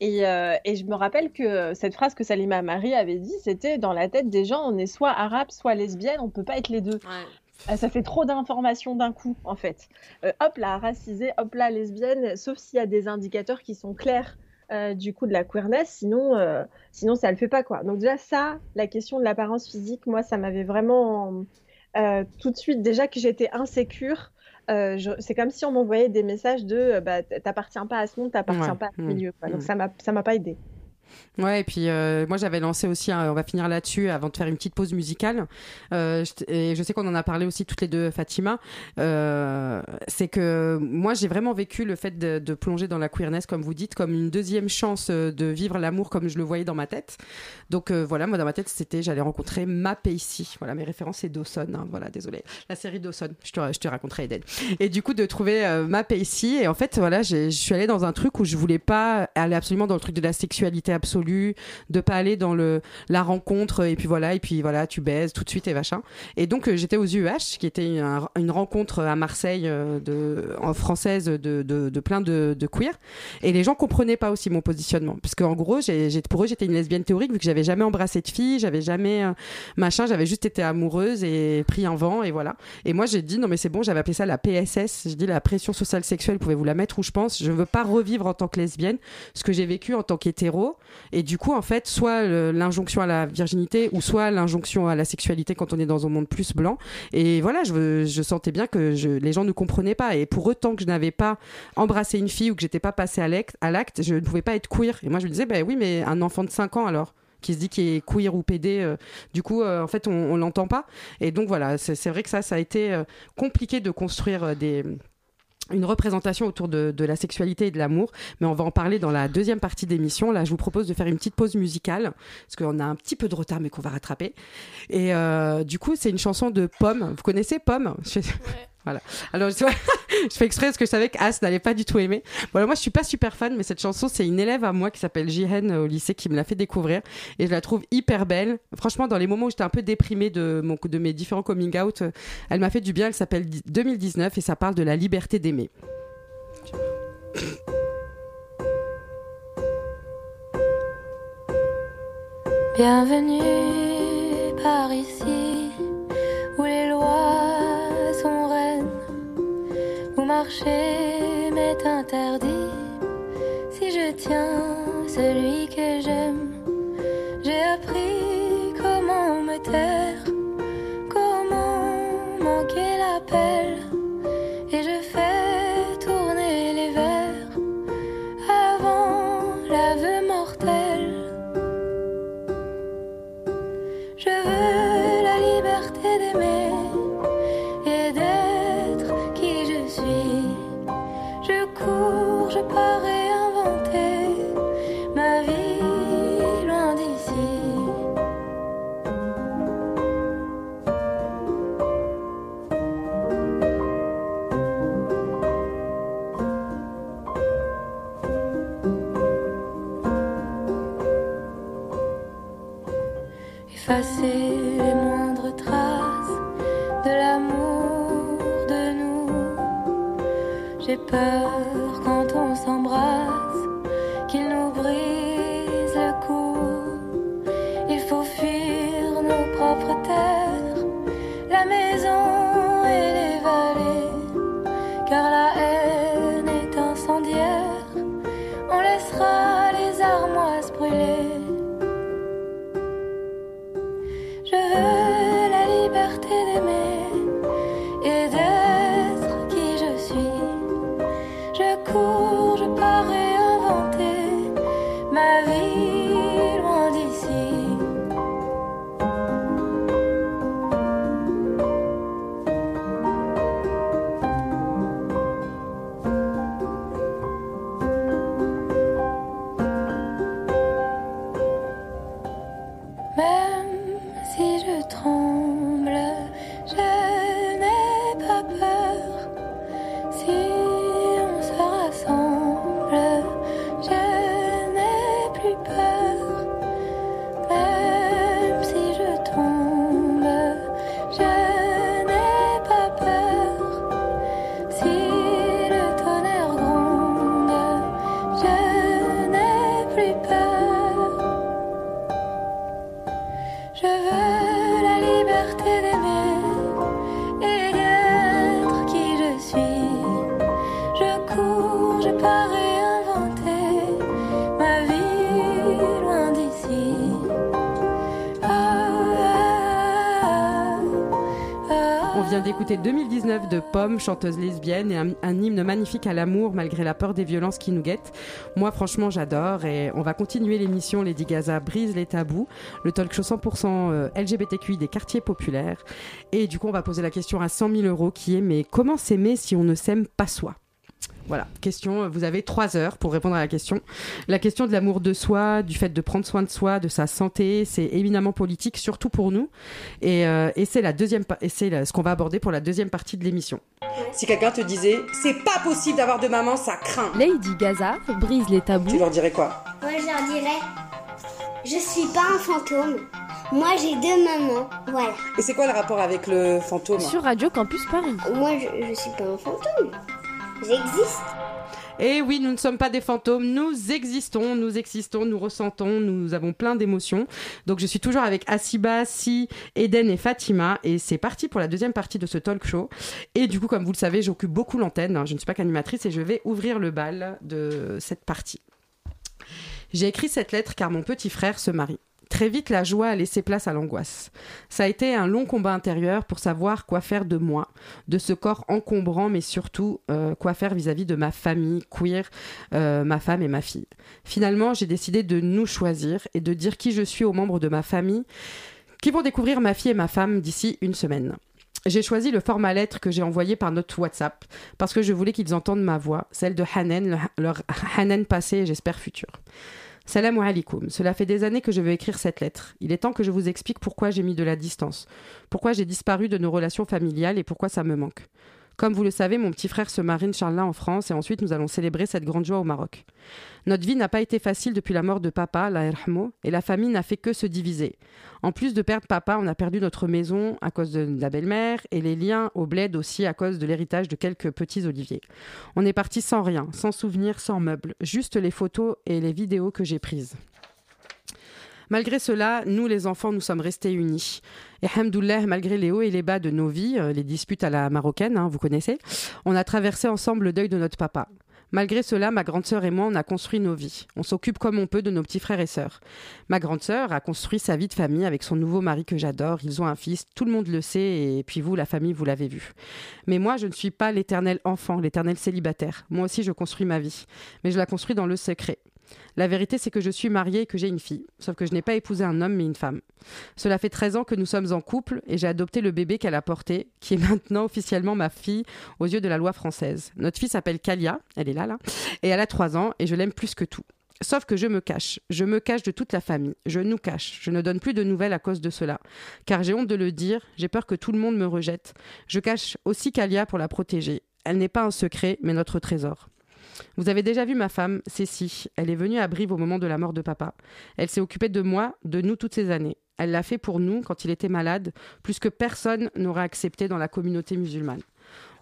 Et, euh, et je me rappelle que cette phrase que Salima Marie avait dit, c'était dans la tête des gens, on est soit arabe, soit lesbienne, on peut pas être les deux. Ouais. Euh, Ça fait trop d'informations d'un coup, en fait. Euh, hop là, racisée, hop là, lesbienne, sauf s'il y a des indicateurs qui sont clairs. Euh, du coup de la queerness, sinon, euh, sinon ça le fait pas quoi. Donc déjà ça, la question de l'apparence physique, moi ça m'avait vraiment euh, tout de suite déjà que j'étais insécure. euh, je- c'est comme si on m'envoyait des messages de bah, t'appartiens pas à ce monde, t'appartiens Ouais. pas à ce Mm. milieu. Quoi. Donc Mm. ça m'a ça m'a pas aidé. Ouais, et puis euh, moi j'avais lancé aussi, un- on va finir là-dessus avant de faire une petite pause musicale. Euh, et je sais qu'on en a parlé aussi toutes les deux, Fatima. Euh, c'est que moi j'ai vraiment vécu le fait de, plonger dans la queerness, comme vous dites, comme une deuxième chance de vivre l'amour comme je le voyais dans ma tête. Donc voilà, moi dans ma tête c'était j'allais rencontrer ma Pacey. Voilà, mes références c'est Dawson. hein, voilà, désolé. La série Dawson, je te, je te raconterai Eden. Et du coup de trouver ma Pacey. Et en fait voilà, je suis allée dans un truc où je voulais pas aller absolument dans le truc de la sexualité absolue, de pas aller dans le la rencontre et puis voilà et puis voilà tu baises tout de suite et machin. Et donc euh, j'étais aux UH qui était un- une rencontre à Marseille euh, de en française de, de, plein de, de queer et les gens comprenaient pas aussi mon positionnement parce qu'en gros j'ai, pour eux j'étais une lesbienne théorique vu que j'avais jamais embrassé de fille, j'avais jamais euh, machin, j'avais juste été amoureuse et pris un vent et voilà. Et moi j'ai dit non mais c'est bon, j'avais appelé ça la PSS, j'ai dit la pression sociale sexuelle, pouvez-vous la mettre où je pense, je veux pas revivre en tant que lesbienne ce que j'ai vécu en tant qu'hétéro et du coup en fait soit l'injonction à la virginité ou soit l'injonction à la sexualité quand on est dans un monde plus blanc. Et voilà je, sentais bien que les gens ne comprenaient pas. Et pour autant que je n'avais pas embrassé une fille ou que j'étais pas passée à l'acte, je ne pouvais pas être queer. Et moi je me disais bah oui mais un enfant de 5 ans alors qui se dit qu'il est queer ou pédé, euh, du coup, euh, en fait, on, on l'entend pas. Et donc voilà, c'est c'est vrai que ça, ça a été euh, compliqué de construire euh, des une représentation autour de, de la sexualité et de l'amour, mais on va en parler dans la deuxième partie d'émission. Là, je vous propose de faire une petite pause musicale, parce qu'on a un petit peu de retard, mais qu'on va rattraper. Et euh, du coup, c'est une chanson de Pomme. Vous connaissez Pomme? Alors, je, fais exprès parce que je savais qu'As n'allait pas du tout aimer. Voilà, moi, je suis pas super fan, mais cette chanson, c'est une élève à moi qui s'appelle Jihen euh, au lycée qui me l'a fait découvrir. Et je la trouve hyper belle. Franchement, dans les moments où j'étais un peu déprimée de, mon, de mes différents coming out, euh, elle m'a fait du bien. Elle s'appelle 2019 et ça parle de la liberté d'aimer. Bienvenue par ici, où les lois où marcher m'est interdit. Si je tiens celui que j'aime, j'ai appris comment me taire, comment manquer l'appel. Je pars 19 de Pomme, chanteuse lesbienne, et un, un hymne magnifique à l'amour malgré la peur des violences qui nous guettent. Moi, franchement, j'adore et on va continuer l'émission Lady Gaza brise les tabous, le talk show 100% euh, LGBTQI des quartiers populaires. Et du coup, on va poser la question à 100 000 euros qui est mais comment s'aimer si on ne s'aime pas soi? Voilà, question, vous avez trois heures pour répondre à la question. La question de l'amour de soi, du fait de prendre soin de soi, de sa santé, c'est éminemment politique, surtout pour nous. Et, euh, et c'est la deuxième, et c'est ce qu'on va aborder pour la deuxième partie de l'émission. Si quelqu'un te disait, c'est pas possible d'avoir de maman, ça craint. Lady Gaza brise les tabous. Tu leur dirais quoi? Moi, je leur dirais Je suis pas un fantôme. Moi, j'ai deux mamans. Voilà. Et c'est quoi le rapport avec le fantôme? Sur Radio Campus Paris. Moi, je, je suis pas un fantôme. J'existe. Et oui, nous ne sommes pas des fantômes, nous existons, nous existons, nous ressentons, nous avons plein d'émotions. Donc je suis toujours avec Asiba, Si, Eden et Fatima et c'est parti pour la deuxième partie de ce talk show. Et du coup, comme vous le savez, j'occupe beaucoup l'antenne, hein, je ne suis pas qu'animatrice et je vais ouvrir le bal de cette partie. J'ai écrit cette lettre car mon petit frère se marie. Très vite, la joie a laissé place à l'angoisse. Ça a été un long combat intérieur pour savoir quoi faire de moi, de ce corps encombrant, mais surtout euh, quoi faire vis-à-vis de ma famille queer, euh, ma femme et ma fille. Finalement, j'ai décidé de nous choisir et de dire qui je suis aux membres de ma famille qui vont découvrir ma fille et ma femme d'ici une semaine. J'ai choisi le format lettre que j'ai envoyé par notre WhatsApp parce que je voulais qu'ils entendent ma voix, celle de Hanen, le- leur Hanen passé et j'espère futur. Salam alaikum. Cela fait des années que je veux écrire cette lettre. Il est temps que je vous explique pourquoi j'ai mis de la distance, pourquoi j'ai disparu de nos relations familiales et pourquoi ça me manque. Comme vous le savez, mon petit frère se marie Inch'Allah en France et ensuite nous allons célébrer cette grande joie au Maroc. Notre vie n'a pas été facile depuis la mort de papa, la Erhamo, et la famille n'a fait que se diviser. En plus de perdre papa, on a perdu notre maison à cause de la belle-mère et les liens au bled aussi à cause de l'héritage de quelques petits oliviers. On est parti sans rien, sans souvenirs, sans meubles, juste les photos et les vidéos que j'ai prises. Malgré cela, nous les enfants, nous sommes restés unis. Et hamdoullah, malgré les hauts et les bas de nos vies, euh, les disputes à la marocaine, hein, vous connaissez, on a traversé ensemble le deuil de notre papa. Malgré cela, ma grande sœur et moi, on a construit nos vies. On s'occupe comme on peut de nos petits frères et sœurs. Ma grande sœur a construit sa vie de famille avec son nouveau mari que j'adore. Ils ont un fils, tout le monde le sait, et puis vous, la famille, vous l'avez vu. Mais moi, je ne suis pas l'éternel enfant, l'éternel célibataire. Moi aussi, je construis ma vie. Mais je la construis dans le secret. La vérité, c'est que je suis mariée et que j'ai une fille. Sauf que je n'ai pas épousé un homme, mais une femme. Cela fait 13 ans que nous sommes en couple et j'ai adopté le bébé qu'elle a porté, qui est maintenant officiellement ma fille aux yeux de la loi française. Notre fille s'appelle Kalia, elle est là, là, et elle a 3 ans et je l'aime plus que tout. Sauf que je me cache. Je me cache de toute la famille. Je nous cache. Je ne donne plus de nouvelles à cause de cela. Car j'ai honte de le dire. J'ai peur que tout le monde me rejette. Je cache aussi Kalia pour la protéger. Elle n'est pas un secret, mais notre trésor. Vous avez déjà vu ma femme, Cécile. Elle est venue à Brive au moment de la mort de papa. Elle s'est occupée de moi, de nous toutes ces années. Elle l'a fait pour nous quand il était malade, plus que personne n'aurait accepté dans la communauté musulmane.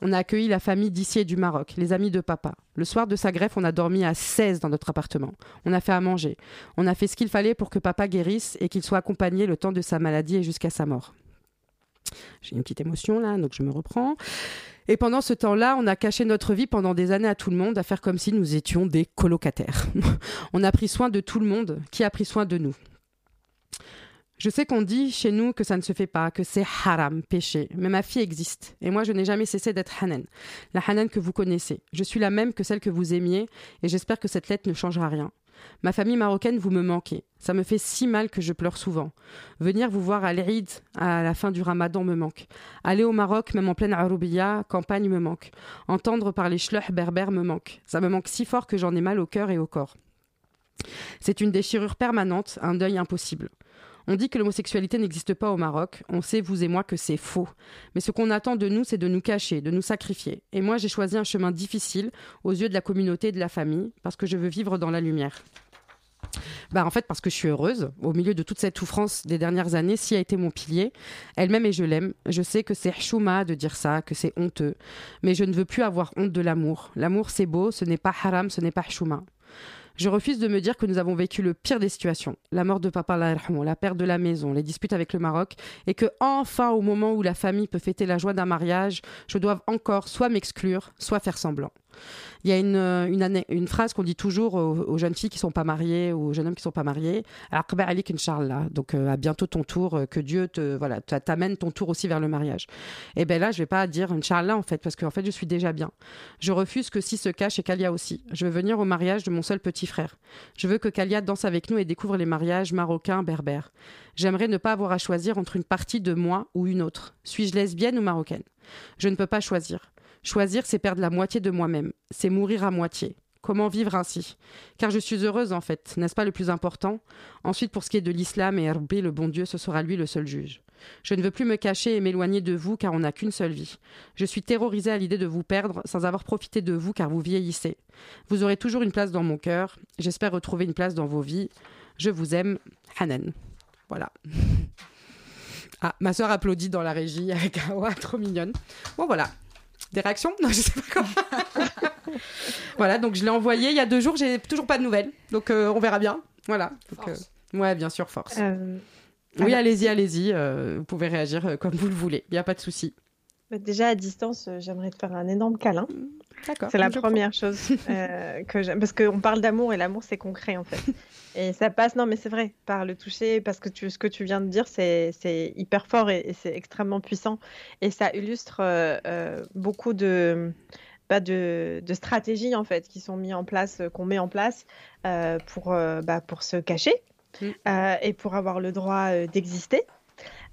On a accueilli la famille d'ici et du Maroc, les amis de papa. Le soir de sa greffe, on a dormi à 16 dans notre appartement. On a fait à manger. On a fait ce qu'il fallait pour que papa guérisse et qu'il soit accompagné le temps de sa maladie et jusqu'à sa mort. J'ai une petite émotion là, donc je me reprends. Et pendant ce temps-là, on a caché notre vie pendant des années à tout le monde, à faire comme si nous étions des colocataires. on a pris soin de tout le monde. Qui a pris soin de nous je sais qu'on dit chez nous que ça ne se fait pas, que c'est haram, péché, mais ma fille existe. Et moi, je n'ai jamais cessé d'être Hanan. La Hanan que vous connaissez. Je suis la même que celle que vous aimiez, et j'espère que cette lettre ne changera rien. Ma famille marocaine, vous me manquez. Ça me fait si mal que je pleure souvent. Venir vous voir à l'Eid, à la fin du ramadan, me manque. Aller au Maroc, même en pleine Aroubiya, campagne, me manque. Entendre parler schluch berbère me manque. Ça me manque si fort que j'en ai mal au cœur et au corps. C'est une déchirure permanente, un deuil impossible. On dit que l'homosexualité n'existe pas au Maroc. On sait, vous et moi, que c'est faux. Mais ce qu'on attend de nous, c'est de nous cacher, de nous sacrifier. Et moi, j'ai choisi un chemin difficile aux yeux de la communauté et de la famille, parce que je veux vivre dans la lumière. Bah en fait parce que je suis heureuse au milieu de toute cette souffrance des dernières années, si a été mon pilier. Elle-même et je l'aime. Je sais que c'est chouma de dire ça, que c'est honteux, mais je ne veux plus avoir honte de l'amour. L'amour c'est beau, ce n'est pas haram, ce n'est pas chouma. Je refuse de me dire que nous avons vécu le pire des situations. La mort de papa, la perte de la maison, les disputes avec le Maroc, et que enfin, au moment où la famille peut fêter la joie d'un mariage, je dois encore soit m'exclure, soit faire semblant. Il y a une, euh, une, phrase qu'on dit toujours aux, jeunes filles qui sont pas mariées ou aux jeunes hommes qui sont pas mariés. Donc euh, à bientôt ton tour, euh, que Dieu te voilà t'amène ton tour aussi vers le mariage. Et ben là, je vais pas dire Inch'Allah en fait parce qu'en fait je suis déjà bien. Je refuse que si se cache et Kalia aussi. Je veux venir au mariage de mon seul petit frère. Je veux que Kalia danse avec nous et découvre les mariages marocains, berbères. J'aimerais ne pas avoir à choisir entre une partie de moi ou une autre. Suis-je lesbienne ou marocaine? Je ne peux pas choisir. Choisir, c'est perdre la moitié de moi-même, c'est mourir à moitié. Comment vivre ainsi? Car je suis heureuse en fait, n'est-ce pas le plus important? Ensuite, pour ce qui est de l'islam et Herbé, le bon Dieu, ce sera lui le seul juge. Je ne veux plus me cacher et m'éloigner de vous car on n'a qu'une seule vie. Je suis terrorisée à l'idée de vous perdre sans avoir profité de vous car vous vieillissez. Vous aurez toujours une place dans mon cœur. J'espère retrouver une place dans vos vies. Je vous aime, Hanan. Voilà. Ah, ma soeur applaudit dans la régie avec ouais, trop mignonne. Bon voilà, des réactions? Non, je sais pas comment. voilà, donc je l'ai envoyé il y a deux jours, j'ai toujours pas de nouvelles. Donc euh, on verra bien. Voilà. Donc, euh, ouais, bien sûr, force. Euh, oui, allez-y, allez-y. vous pouvez réagir comme vous le voulez. Il n'y a pas de souci. Déjà à distance, j'aimerais te faire un énorme câlin. C'est la première chose que j'aime. Parce qu'on parle d'amour et l'amour, c'est concret en fait. Et ça passe, non, mais c'est vrai, par le toucher, parce que tu, ce que tu viens de dire, c'est hyper fort et, c'est extrêmement puissant. Et ça illustre euh, euh, beaucoup de, bah, de, de, stratégies, en fait, qui sont mises en place, euh, qu'on met en place pour, bah, pour se cacher mmh. et pour avoir le droit d'exister.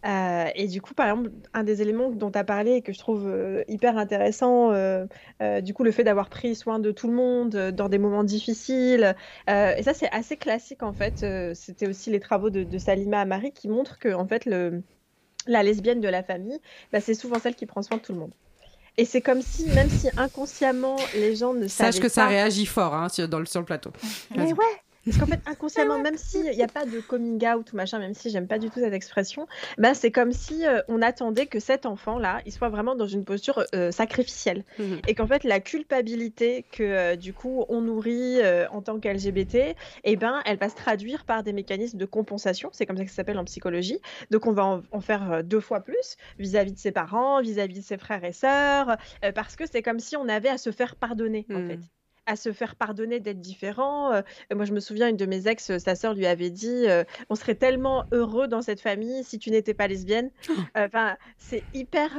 Euh, et du coup, par exemple, un des éléments dont tu as parlé et que je trouve euh, hyper intéressant, euh, du coup, le fait d'avoir pris soin de tout le monde dans des moments difficiles. et ça, c'est assez classique en fait. C'était aussi les travaux de, Salima Amari qui montrent que en fait, le, la lesbienne de la famille, bah, c'est souvent celle qui prend soin de tout le monde. Et c'est comme si, même si inconsciemment les gens ne savaient Sache que ça réagit fort hein, sur, dans le, sur le plateau. Mais ouais, parce qu'en fait, inconsciemment, même s'il n'y a pas de coming out ou machin, même si j'aime pas du tout cette expression, ben c'est comme si euh, on attendait que cet enfant-là, il soit vraiment dans une posture euh, sacrificielle. Mhm. Et qu'en fait, la culpabilité que euh, du coup on nourrit en tant qu'LGBT, eh ben, elle va se traduire par des mécanismes de compensation. C'est comme ça que ça s'appelle en psychologie. Donc on va en, faire deux fois plus vis-à-vis de ses parents, vis-à-vis de ses frères et sœurs, parce que c'est comme si on avait à se faire pardonner, en mhm. fait. À se faire pardonner d'être différent. Euh, moi, je me souviens, une de mes ex, euh, sa sœur lui avait dit euh, On serait tellement heureux dans cette famille si tu n'étais pas lesbienne. Oh. Enfin, c'est hyper.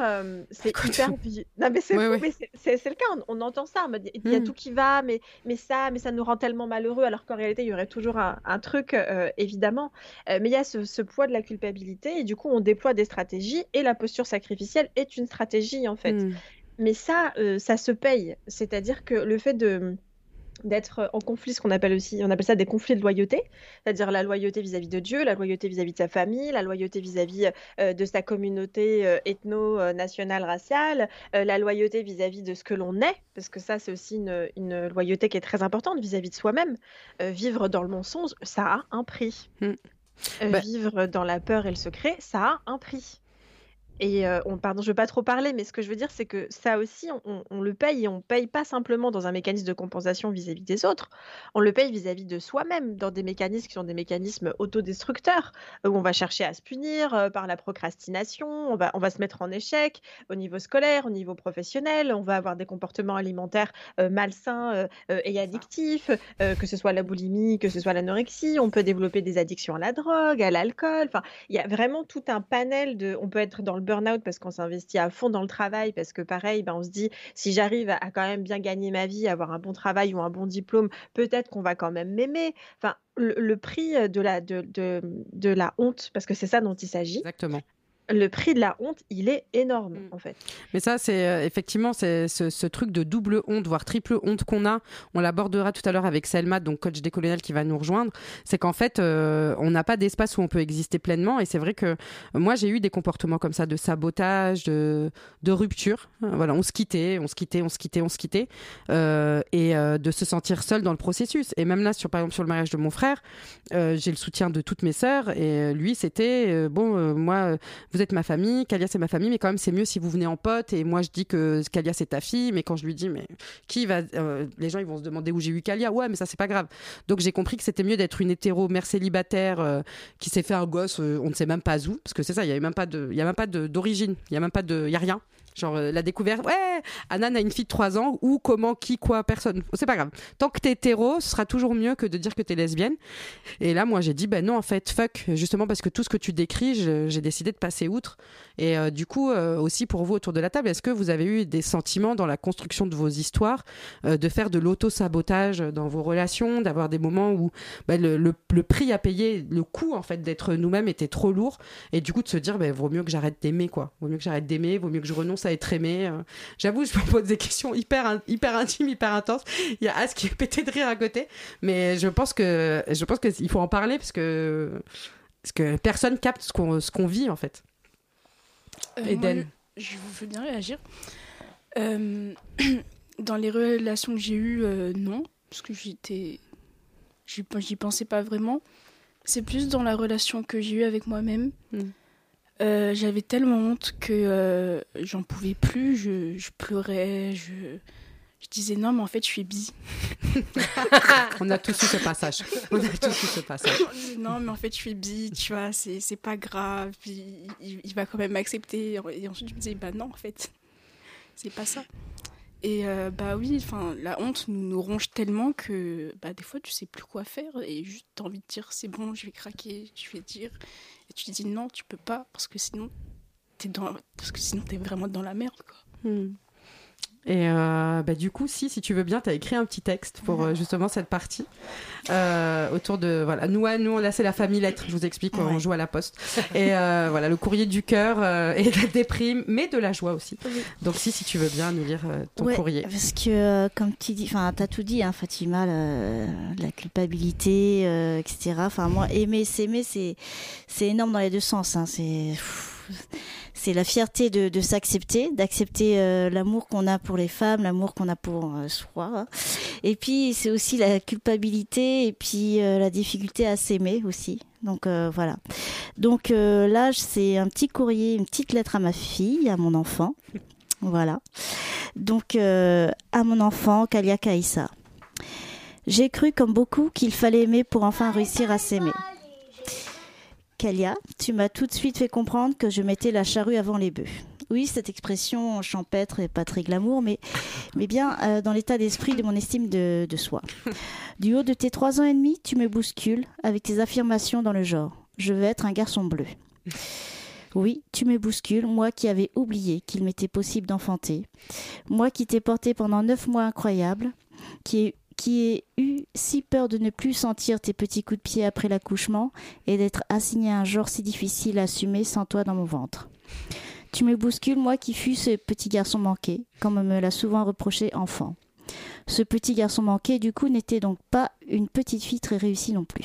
c'est hyper. Non, mais c'est Ouais, ouais. le cas. On, on entend ça. Il y a Mm. tout qui va, mais, mais ça, mais ça nous rend tellement malheureux, alors qu'en réalité, il y aurait toujours un, un truc, évidemment. Mais il y a ce, ce poids de la culpabilité, et du coup, on déploie des stratégies, et la posture sacrificielle est une stratégie, en fait. Mm. Mais ça, euh, ça se paye. C'est-à-dire que le fait de d'être en conflit, ce qu'on appelle aussi, on appelle ça des conflits de loyauté, c'est-à-dire la loyauté vis-à-vis de Dieu, la loyauté vis-à-vis de sa famille, la loyauté vis-à-vis euh, de sa communauté euh, ethno-nationale, raciale, euh, la loyauté vis-à-vis de ce que l'on est, parce que ça c'est aussi une, une loyauté qui est très importante vis-à-vis de soi-même. Vivre dans le mensonge, ça a un prix. Mm. Euh, Bah- Vivre dans la peur et le secret, ça a un prix. Et euh, on, pardon, je veux pas trop parler, mais ce que je veux dire, c'est que ça aussi, on, le paye et on paye pas simplement dans un mécanisme de compensation vis-à-vis des autres, on le paye vis-à-vis de soi-même, dans des mécanismes qui sont des mécanismes autodestructeurs, euh, où on va chercher à se punir euh, par la procrastination, on va, on va se mettre en échec au niveau scolaire, au niveau professionnel, on va avoir des comportements alimentaires euh, malsains et addictifs, que ce soit la boulimie, que ce soit l'anorexie, on peut développer des addictions à la drogue, à l'alcool, enfin, il y a vraiment tout un panel de. On peut être dans le burn-out parce qu'on s'investit à fond dans le travail, parce que pareil, ben, on se dit si j'arrive à, quand même bien gagner ma vie, avoir un bon travail ou un bon diplôme, peut-être qu'on va quand même m'aimer. Enfin, le, prix de la, de, de, de la honte, parce que c'est ça dont il s'agit, Exactement. Le prix de la honte, il est énorme Mm. en fait. Mais ça, c'est euh, effectivement c'est ce, ce truc de double honte, voire triple honte qu'on a. On l'abordera tout à l'heure avec Selma, donc coach décolonial qui va nous rejoindre. C'est qu'en fait, euh, on n'a pas d'espace où on peut exister pleinement. Et c'est vrai que euh, moi, j'ai eu des comportements comme ça de sabotage, de, de rupture. Voilà, on se quittait, on se quittait, on se quittait, on se quittait, euh, et euh, de se sentir seul dans le processus. Et même là, sur par exemple sur le mariage de mon frère, euh, j'ai le soutien de toutes mes sœurs. Et lui, c'était euh, bon, euh, moi. Vous êtes ma famille, Kalia c'est ma famille, mais quand même c'est mieux si vous venez en pote. Et moi je dis que Kalia c'est ta fille, mais quand je lui dis mais qui va, euh, les gens ils vont se demander où j'ai eu Kalia. Ouais, mais ça c'est pas grave. Donc j'ai compris que c'était mieux d'être une hétéro mère célibataire euh, qui s'est fait un gosse, euh, on ne sait même pas où, parce que c'est ça, il y avait même pas de, il y a même pas d'origine, il y a même pas de, il y a rien. Genre euh, la découverte, ouais, Anan a une fille de 3 ans, ou comment, qui, quoi, personne. C'est pas grave. Tant que t'es hétéro, ce sera toujours mieux que de dire que t'es lesbienne. Et là, moi, j'ai dit, ben non, en fait, fuck, justement parce que tout ce que tu décris, j'ai décidé de passer outre. Et euh, du coup, euh, aussi pour vous autour de la table, est-ce que vous avez eu des sentiments dans la construction de vos histoires, de faire de l'auto-sabotage dans vos relations, d'avoir des moments où ben, le, le- le prix à payer, le coût en fait d'être nous-mêmes était trop lourd, et du coup de se dire, ben vaut mieux que j'arrête d'aimer, quoi. Vaut mieux que j'arrête d'aimer, vaut mieux que je renonce à être aimé. euh. J'avoue, je me pose des questions hyper, hyper intimes, hyper intenses. Il y a As qui est pété de rire à côté, mais je pense que je pense qu'il faut en parler parce que parce que personne capte ce qu'on ce qu'on vit en fait. Euh, Eden. moi, je je veux bien réagir. Euh, dans les relations que j'ai eues, euh, non, parce que j'étais, j'y j'y pensais pas vraiment. C'est plus dans la relation que j'ai eue avec moi-même. Mm. Euh, J'avais tellement honte que euh, j'en pouvais plus. Je, je pleurais. Je, je disais non, mais en fait, je suis bi. On a tous eu ce passage. On a tous eu ce passage. non, mais en fait, je suis bi, tu vois, c'est c'est pas grave, il, il va quand même m'accepter. Et ensuite, je me disais, bah non, en fait, c'est pas ça. Et euh, bah oui, enfin, la honte nous, nous ronge tellement que bah, des fois, tu sais plus quoi faire et juste t'as envie de dire, c'est bon, je vais craquer, je vais dire. Tu dis, non, tu peux pas, parce que sinon, t'es dans, parce que sinon, vraiment dans la merde, quoi. Hmm. Et euh, bah, du coup, si, si tu veux bien, tu as écrit un petit texte pour euh, justement cette partie. Euh, autour de. Voilà, nous, à nous, là, c'est la famille lettre. Je vous explique, on joue à la poste. Et euh, voilà, le courrier du cœur euh, et de la déprime, mais de la joie aussi. Donc, si, si tu veux bien nous lire ton Ouais, courrier. Parce que, euh, comme tu dis, enfin, t'as tout dit, hein, Fatima, la, la culpabilité, euh, etc. Enfin, moi, aimer, s'aimer, c'est, c'est énorme dans les deux sens. Hein, c'est, c'est la fierté de, s'accepter, d'accepter euh, l'amour qu'on a pour les femmes, l'amour qu'on a pour euh, soi. Et puis, c'est aussi la culpabilité et puis euh, la difficulté à s'aimer aussi. Donc voilà. Donc là, c'est un petit courrier, une petite lettre à ma fille, à mon enfant. Voilà. Donc, à mon enfant, Kalia Kaïssa. J'ai cru, comme beaucoup, qu'il fallait aimer pour enfin réussir à s'aimer. Kalia, tu m'as tout de suite fait comprendre que je mettais la charrue avant les bœufs. Oui, cette expression champêtre et pas très glamour, mais, mais bien euh, dans l'état d'esprit de mon estime de, de soi. Du haut de tes trois ans et demi, tu me bouscules avec tes affirmations dans le genre. Je veux être un garçon bleu. Oui, tu me bouscules, moi qui avais oublié qu'il m'était possible d'enfanter. Moi qui t'ai porté pendant neuf mois incroyables, qui ai, qui ai eu si peur de ne plus sentir tes petits coups de pied après l'accouchement et d'être assigné à un genre si difficile à assumer sans toi dans mon ventre. Tu me bouscules, moi qui fus ce petit garçon manqué, comme me l'a souvent reproché enfant. Ce petit garçon manqué, du coup, n'était donc pas une petite fille très réussie non plus.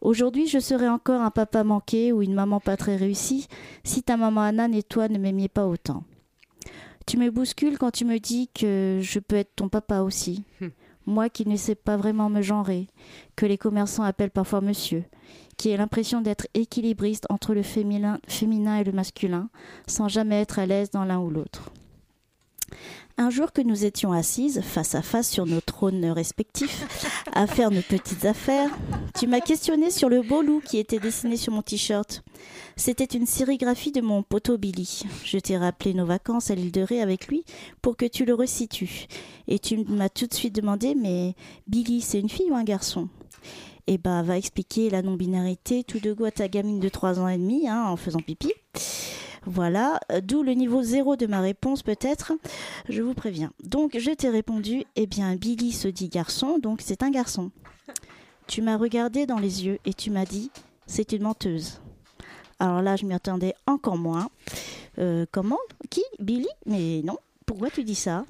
Aujourd'hui, je serais encore un papa manqué ou une maman pas très réussie si ta maman Anna et toi ne m'aimiez pas autant. Tu me bouscules quand tu me dis que je peux être ton papa aussi. Moi qui ne sais pas vraiment me genrer, que les commerçants appellent parfois monsieur, qui ai l'impression d'être équilibriste entre le féminin, et le masculin, sans jamais être à l'aise dans l'un ou l'autre. Un jour que nous étions assises, face à face sur nos trônes respectifs, à faire nos petites affaires, tu m'as questionné sur le beau loup qui était dessiné sur mon t-shirt. C'était une sérigraphie de mon poteau Billy. Je t'ai rappelé nos vacances à l'île de Ré avec lui pour que tu le resitues. Et tu m'as tout de suite demandé, mais Billy, c'est une fille ou un garçon? Eh bah, va expliquer la non-binarité tout de go à ta gamine de 3 ans et demi, hein, en faisant pipi. Voilà, d'où le niveau zéro de ma réponse peut-être, je vous préviens. Donc je t'ai répondu, eh bien Billy se dit garçon, donc c'est un garçon. Tu m'as regardé dans les yeux et tu m'as dit, c'est une menteuse. Alors là, je m'y attendais encore moins. Euh, comment? Qui? Billy? Mais non, pourquoi tu dis ça?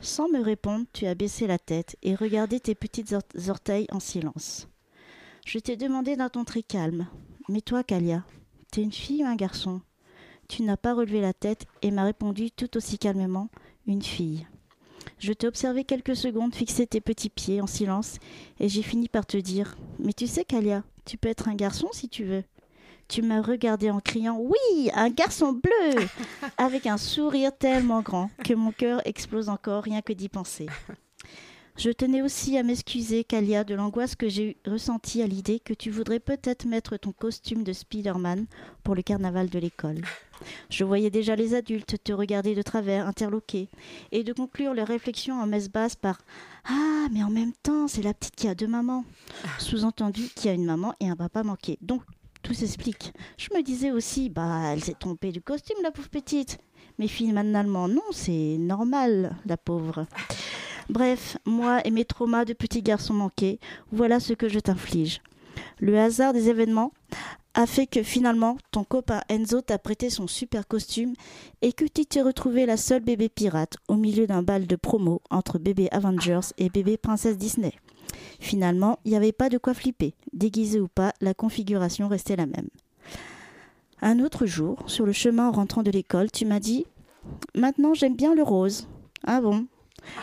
Sans me répondre, tu as baissé la tête et regardé tes petites or- orteils en silence. Je t'ai demandé d'un ton très calme. Mais toi, Kalia, t'es une fille ou un garçon? Tu n'as pas relevé la tête et m'as répondu tout aussi calmement Une fille. Je t'ai observé quelques secondes fixer tes petits pieds en silence et j'ai fini par te dire Mais tu sais, Kalia, tu peux être un garçon si tu veux. Tu m'as regardé en criant Oui, un garçon bleu avec un sourire tellement grand que mon cœur explose encore rien que d'y penser. Je tenais aussi à m'excuser, Kalia, de l'angoisse que j'ai ressentie à l'idée que tu voudrais peut-être mettre ton costume de Spider-Man pour le carnaval de l'école. Je voyais déjà les adultes te regarder de travers, interloqués, et de conclure leur réflexion en messe basse par Ah, mais en même temps, c'est la petite qui a deux mamans. Sous-entendu qu'il y a une maman et un papa manqué. Donc, tout s'explique. Je me disais aussi, bah, elle s'est trompée du costume, la pauvre petite. Mais finalement, non, c'est normal, la pauvre. Bref, moi et mes traumas de petit garçon manqué, voilà ce que je t'inflige. Le hasard des événements a fait que finalement ton copain Enzo t'a prêté son super costume et que tu t'es retrouvé la seule bébé pirate au milieu d'un bal de promo entre bébé Avengers et bébé princesse Disney. Finalement, il n'y avait pas de quoi flipper. Déguisé ou pas, la configuration restait la même. Un autre jour, sur le chemin en rentrant de l'école, tu m'as dit Maintenant j'aime bien le rose. Ah bon?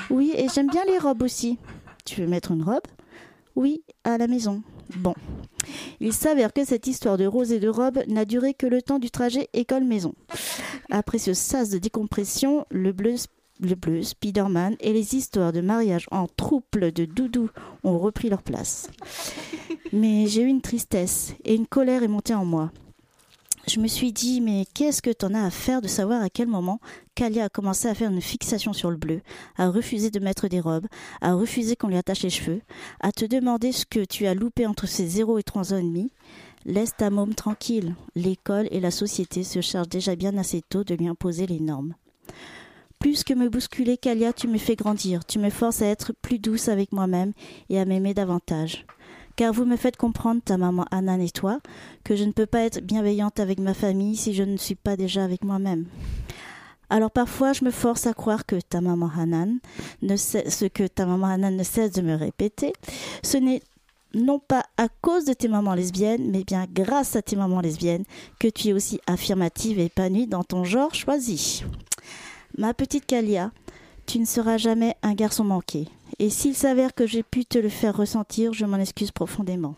Oui, et j'aime bien les robes aussi. Tu veux mettre une robe? Oui, à la maison. Bon. Il s'avère que cette histoire de rose et de robe n'a duré que le temps du trajet école-maison. Après ce sas de décompression, le bleu, le bleu, Spider-Man et les histoires de mariage en troupe de doudou ont repris leur place. Mais j'ai eu une tristesse et une colère est montée en moi. Je me suis dit, mais qu'est-ce que t'en as à faire de savoir à quel moment Kalia a commencé à faire une fixation sur le bleu, à refuser de mettre des robes, à refuser qu'on lui attache les cheveux, à te demander ce que tu as loupé entre ses 0 et 3 ans et demi Laisse ta môme tranquille. L'école et la société se chargent déjà bien assez tôt de lui imposer les normes. Que me bousculer, Kalia, tu me fais grandir, tu me forces à être plus douce avec moi-même et à m'aimer davantage car vous me faites comprendre, ta maman Anan et toi, que je ne peux pas être bienveillante avec ma famille si je ne suis pas déjà avec moi-même. Alors parfois, je me force à croire que ta maman Hanan, ne sait, ce que ta maman Hanan ne cesse de me répéter, ce n'est non pas à cause de tes mamans lesbiennes, mais bien grâce à tes mamans lesbiennes, que tu es aussi affirmative et épanouie dans ton genre choisi. Ma petite Kalia, tu ne seras jamais un garçon manqué. Et s'il s'avère que j'ai pu te le faire ressentir, je m'en excuse profondément.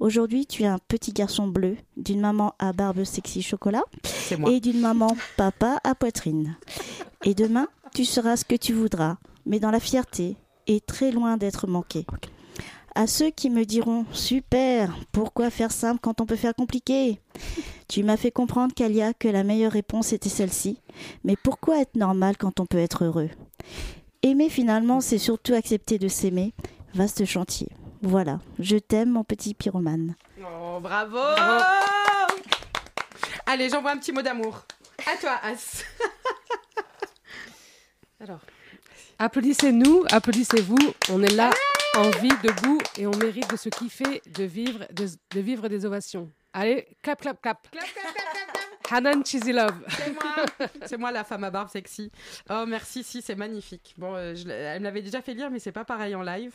Aujourd'hui, tu es un petit garçon bleu, d'une maman à barbe sexy chocolat et d'une maman papa à poitrine. Et demain, tu seras ce que tu voudras, mais dans la fierté et très loin d'être manqué. À ceux qui me diront Super, pourquoi faire simple quand on peut faire compliqué? Tu m'as fait comprendre qu'Alia, que la meilleure réponse était celle-ci. Mais pourquoi être normal quand on peut être heureux? Aimer finalement, c'est surtout accepter de s'aimer. Vaste chantier. Voilà, je t'aime mon petit pyromane. Oh, bravo Allez, j'envoie un petit mot d'amour. À toi, As. Alors, applaudissez-nous, applaudissez-vous. On est là, en vie, debout, et on mérite de se kiffer, de vivre des, de vivre des ovations. Allez, clap, clap, clap. Hanan Cheesy Love. C'est moi, c'est moi la femme à barbe sexy. Oh merci, si c'est magnifique. Bon, euh, je elle me l'avait déjà fait lire, mais c'est pas pareil en live.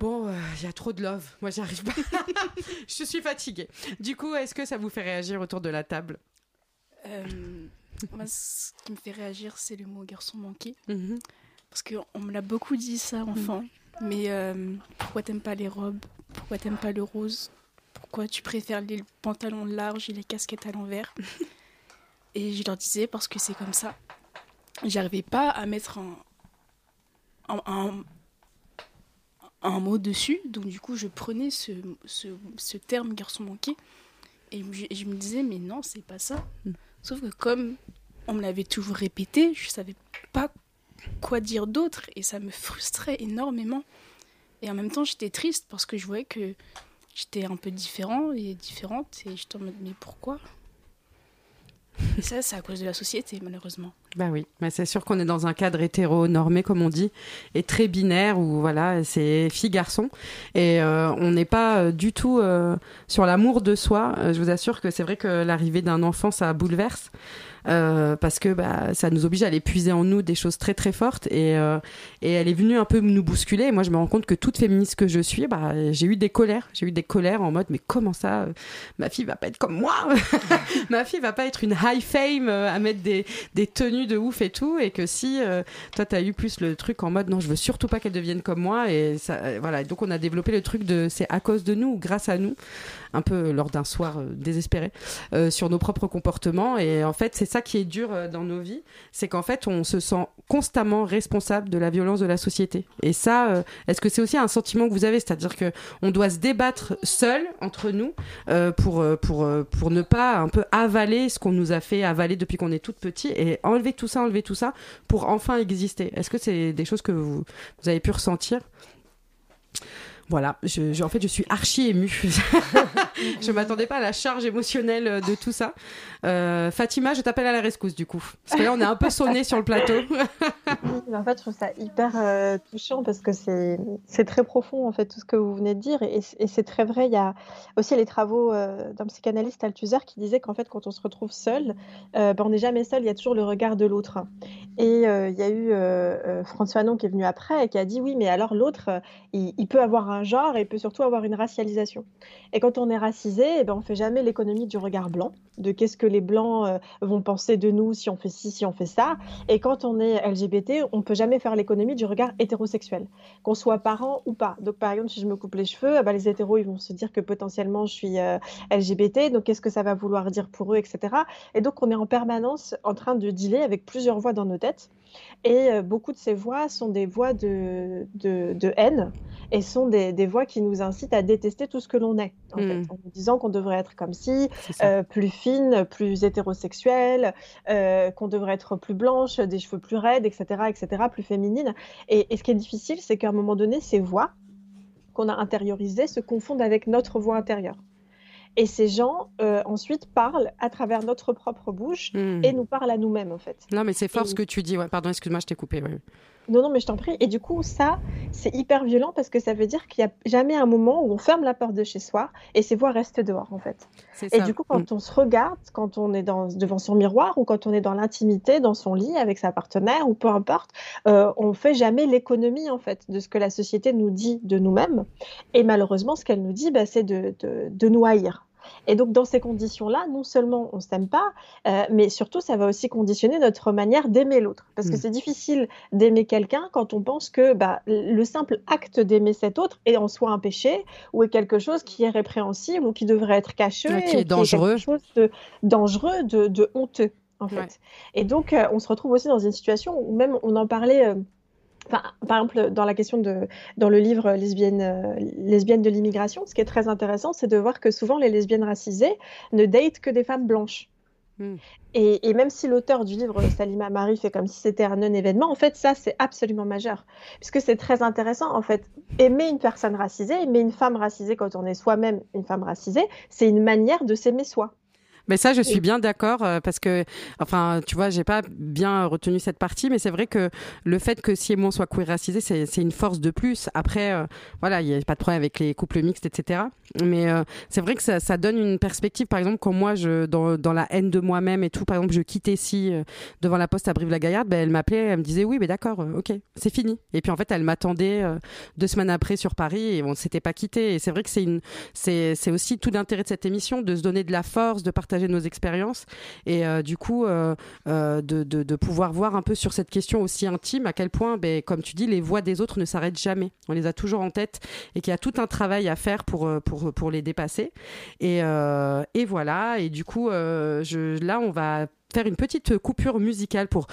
Bon, euh, il y a trop de love. Moi, j'y arrive pas. je suis fatiguée. Du coup, est-ce que ça vous fait réagir autour de la table? Euh, moi, ce qui me fait réagir, c'est le mot garçon manqué. Mhm. Parce qu'on me l'a beaucoup dit, ça, enfant. Mais euh, pourquoi t'aimes pas les robes? Pourquoi t'aimes pas le rose? Pourquoi tu préfères les pantalons larges et les casquettes à l'envers? Et je leur disais parce que c'est comme ça. J'arrivais pas à mettre un, un, un- un mot dessus. Donc, du coup, je prenais ce, ce, ce terme garçon manqué et je, et je me disais, mais non, c'est pas ça. Sauf que comme on me l'avait toujours répété, je savais pas quoi dire d'autre et ça me frustrait énormément. Et en même temps, j'étais triste parce que je voyais que j'étais un peu différent et différente et j'étais en mode, mais pourquoi? Et ça, c'est à cause de la société, malheureusement. Bah oui, mais c'est sûr qu'on est dans un cadre hétéro-normé, comme on dit, et très binaire, où voilà, c'est fille-garçon. Et euh, on n'est pas euh, du tout euh, sur l'amour de soi. Je vous assure que c'est vrai que l'arrivée d'un enfant, ça bouleverse. parce que bah, ça nous oblige à aller puiser en nous des choses très très fortes et, et elle est venue un peu nous bousculer et moi je me rends compte que toute féministe que je suis bah, j'ai eu des colères j'ai eu des colères en mode mais comment ça ma fille va pas être comme moi? Ma fille va pas être une high fame à mettre des, des tenues de ouf et tout et que si euh, toi t'as eu plus le truc en mode non je veux surtout pas qu'elle devienne comme moi et euh, voilà. Donc on a développé le truc de c'est à cause de nous ou grâce à nous un peu lors d'un soir euh, désespéré euh, sur nos propres comportements. Et en fait c'est ça qui est dur euh, dans nos vies. C'est qu'en fait on se sent constamment responsable de la violence de la société. Et ça est-ce que c'est aussi un sentiment que vous avez? C'est-à-dire que on doit se débattre seul entre nous pour pour pour ne pas un peu avaler ce qu'on nous a fait avaler depuis qu'on est toute petit et enlever tout ça enlever tout ça pour enfin exister. Est-ce que c'est des choses que vous, vous avez pu ressentir? Voilà, je, je- en fait, je suis archi émue. je m'attendais pas à la charge émotionnelle de tout ça. Euh, Fatima, je t'appelle à la rescousse du coup. Parce que là, on est un peu sonné sur le plateau. En fait, je trouve ça hyper euh, touchant parce que c'est très profond, en fait, tout ce que vous venez de dire. Et, c'est très vrai. Il y a aussi les travaux euh, d'un psychanalyste Althusser qui disait qu'en fait, quand on se retrouve seul, euh, ben, on n'est jamais seul, il y a toujours le regard de l'autre. Et euh, il y a eu euh, euh, François Fanon qui est venu après et qui a dit oui, mais alors l'autre, euh, il, il peut avoir un genre et il peut surtout avoir une racialisation. Et quand on est racisé, eh ben, on fait jamais l'économie du regard blanc, de qu'est-ce que les blancs euh, vont penser de nous si on fait ci, si on fait ça. Et quand on est LGBT, on peut jamais faire l'économie du regard hétérosexuel, qu'on soit parent ou pas. Donc par exemple, si je me coupe les cheveux, ah bah, les hétéros ils vont se dire que potentiellement je suis euh, LGBT, donc qu'est-ce que ça va vouloir dire pour eux, etc. Et donc on est en permanence en train de dealer avec plusieurs voix dans nos têtes. Et euh, beaucoup de ces voix sont des voix de, de, de haine et sont des, des voix qui nous incitent à détester tout ce que l'on est, en, Mm. fait, en nous disant qu'on devrait être comme si, euh, plus fine, plus hétérosexuelle, euh, qu'on devrait être plus blanche, des cheveux plus raides, etc., etc., plus féminine. Et, et ce qui est difficile, c'est qu'à un moment donné, ces voix qu'on a intériorisées se confondent avec notre voix intérieure. Et ces gens, euh, ensuite, parlent à travers notre propre bouche Hmm. et nous parlent à nous-mêmes, en fait. Non, mais c'est fort Et- ce que tu dis. Ouais, pardon, excuse-moi, je t'ai coupé. ouais. Non, non, mais je t'en prie. Et du coup, ça, c'est hyper violent parce que ça veut dire qu'il n'y a jamais un moment où on ferme la porte de chez soi et ces voix restent dehors, en fait. C'est Et ça. du coup, Mm. quand on se regarde, quand on est dans, devant son miroir ou quand on est dans l'intimité, dans son lit avec sa partenaire ou peu importe, euh, on fait jamais l'économie en fait de ce que la société nous dit de nous-mêmes. Et malheureusement, ce qu'elle nous dit, bah, c'est de, de, de nous haïr. Et donc, dans ces conditions-là, non seulement on s'aime pas, euh, mais surtout, ça va aussi conditionner notre manière d'aimer l'autre. Parce que Mm. c'est difficile d'aimer quelqu'un quand on pense que bah, le simple acte d'aimer cet autre est en soi un péché ou est quelque chose qui est répréhensible ou qui devrait être caché, Ouais, qui est ou dangereux. quelque chose de dangereux, de, de honteux, en fait. Ouais. Et donc, euh, on se retrouve aussi dans une situation où même on en parlait. euh, Enfin, par exemple, dans la question de, dans le livre lesbienne, euh, lesbienne de l'immigration, ce qui est très intéressant, c'est de voir que souvent les lesbiennes racisées ne datent que des femmes blanches. Hmm. Et, et même si l'auteur du livre, Salima Marie, fait comme si c'était un non-événement, en fait, ça, c'est absolument majeur. Puisque c'est très intéressant, en fait. Aimer une personne racisée, aimer une femme racisée quand on est soi-même une femme racisée, c'est une manière de s'aimer soi. Mais ça, je suis bien d'accord euh, parce que, enfin, tu vois, j'ai pas bien retenu cette partie, mais c'est vrai que le fait que si et moi on soit queer racisé, c'est une force de plus. Après, euh, voilà, il y a pas de problème avec les couples mixtes, etc. Mais euh, c'est vrai que ça, ça donne une perspective. Par exemple, quand moi, je dans, dans la haine de moi-même et tout, par exemple, je quittais euh, devant la poste à Brive-la-Gaillarde, ben, elle m'appelait, elle me disait oui, mais d'accord, ok, c'est fini. Et puis en fait, elle m'attendait deux semaines après sur Paris et on ne s'était pas quitté. Et c'est vrai que c'est une, c'est c'est aussi tout l'intérêt de cette émission, de se donner de la force, de partager nos expériences et euh, du coup euh, euh, de, de, pouvoir voir un peu sur cette question aussi intime à quel point, ben, comme tu dis, les voix des autres ne s'arrêtent jamais. On les a toujours en tête et qu'il y a tout un travail à faire pour pour pour les dépasser. Et et voilà. Et du coup, je là, on va faire une petite coupure musicale pour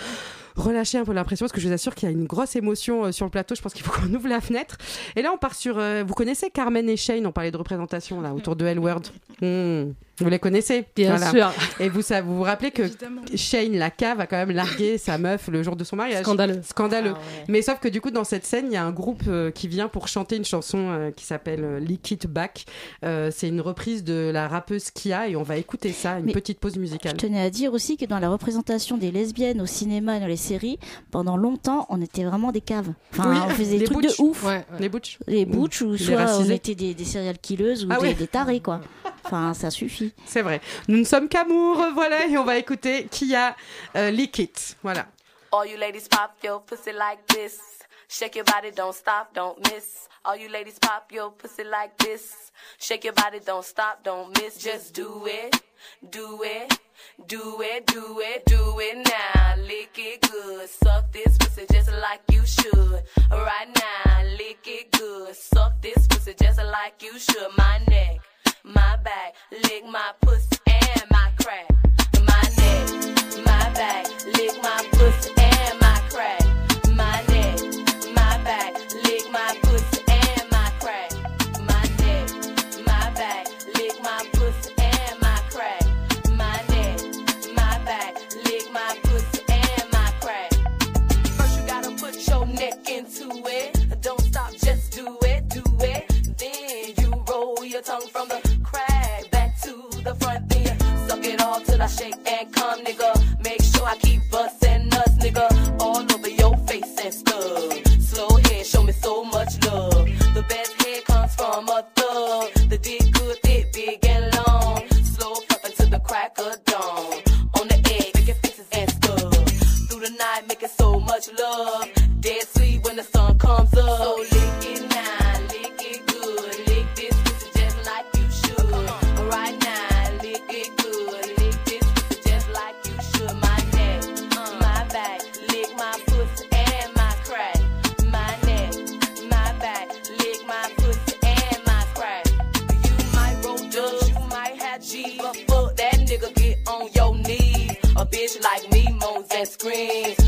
relâcher un peu l'impression parce que je vous assure qu'il y a une grosse émotion euh, sur le plateau. Je pense qu'il faut qu'on ouvre la fenêtre. Et là, on part sur. euh, vous connaissez Carmen et Shane? On parlait de représentation là autour de L-Word. Hmm. Vous les connaissez? Bien Voilà. sûr. Et vous, ça, vous vous rappelez que Évidemment. Shane, la cave, a quand même largué sa meuf le jour de son mariage. Scandaleux. Scandaleux. Ah ouais. Mais sauf que du coup, dans cette scène, il y a un groupe euh, qui vient pour chanter une chanson euh, qui s'appelle Lick It Back. Euh, c'est une reprise de la rappeuse Kia et on va écouter ça, une Mais petite pause Je musicale. tenais à dire aussi que dans la représentation des lesbiennes au cinéma et dans les séries, pendant longtemps, on était vraiment des caves. Enfin, Oui, on faisait des trucs butch. de ouf. Ouais, ouais. Les butch. Les butch ou Les soit on était des, des serial killers ou Ah des, oui. des tarés, quoi. Enfin, ça suffit. C'est vrai. Nous ne sommes qu'amour, voilà, et on va écouter Kia euh, Lick It. Voilà. All you ladies pop your pussy like this. Shake your body, don't stop, don't miss. All you ladies pop your pussy like this. Shake your body, don't stop, don't miss. Just do it, do it, do it, do it, do it now. Lick it good, suck this pussy just like you should. Right now, lick it good, suck this pussy just like you should. My neck, my back, lick my pussy and my crack. My neck, my back, lick my pussy and my crack. My neck, my back, I shake and come, nigga. Make sure I keep bustin' nuts, nigga, all over your face and stuff. Slow head, show me so much love. The best head comes from a thug. The dick might but fuck that nigga, get on your knees. A bitch like me moans and screams.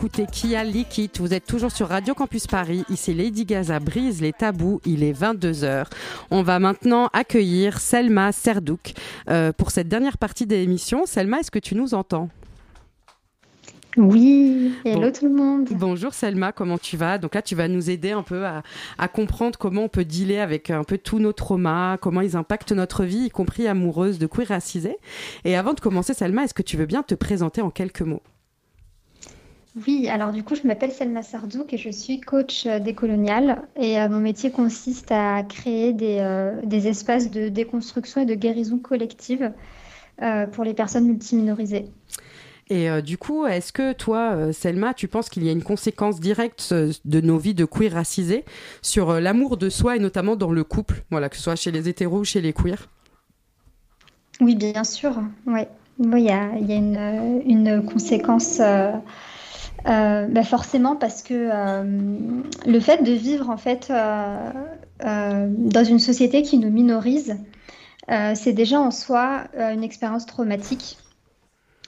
D'écouter Kia Liquid. Vous êtes toujours sur Radio Campus Paris. Ici Lady Gaza brise les tabous. Il est 22h. On va maintenant accueillir Selma Serdouk euh, pour cette dernière partie de l'émission. Selma, est-ce que tu nous entends? Oui, hello tout le monde. Bonjour Selma, comment tu vas? Donc là, tu vas nous aider un peu à, à, comprendre comment on peut dealer avec un peu tous nos traumas, comment ils impactent notre vie, y compris amoureuse de queer racisé. Et avant de commencer, Selma, est-ce que tu veux bien te présenter en quelques mots? Oui, alors du coup, je m'appelle Selma Sardouk et je suis coach euh, décolonial. Et euh, mon métier consiste à créer des, euh, des, espaces de déconstruction et de guérison collective pour les personnes multiminorisées. Et du coup, est-ce que toi, Selma, tu penses qu'il y a une conséquence directe de nos vies de queer racisés sur l'amour de soi et notamment dans le couple, voilà, que ce soit chez les hétéros ou chez les queers? Oui, bien sûr. Ouais. Oui, il y a, y a une, une, conséquence euh, bah forcément parce que euh, le fait de vivre en fait euh, dans une société qui nous minorise, c'est déjà en soi une expérience traumatique.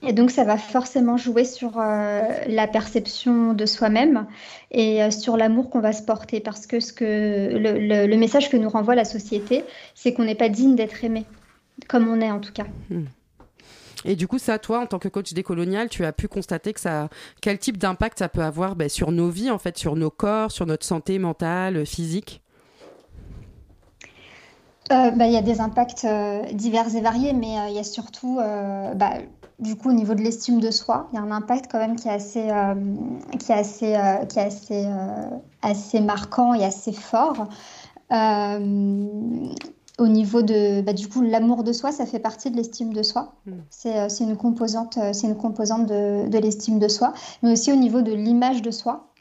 Et donc, ça va forcément jouer sur la perception de soi-même et sur l'amour qu'on va se porter. Parce que, ce que le, message que nous renvoie la société, c'est qu'on n'est pas digne d'être aimé, comme on est en tout cas. Hmm. Et du coup, ça, toi, en tant que coach décolonial, tu as pu constater que ça, quel type d'impact ça peut avoir ben, sur nos vies, en fait, sur nos corps, sur notre santé mentale, physique? Euh, bah, Il y a des impacts euh, divers et variés, mais euh, il y a surtout, bah, du coup, au niveau de l'estime de soi, il y a un impact quand même qui est assez, qui est assez, qui est assez, assez marquant et assez fort au niveau de, bah, du coup, l'amour de soi, ça fait partie de l'estime de soi. Hmm. Euh, c'est une composante, euh, c'est une composante de, de l'estime de soi, mais aussi au niveau de l'image de soi.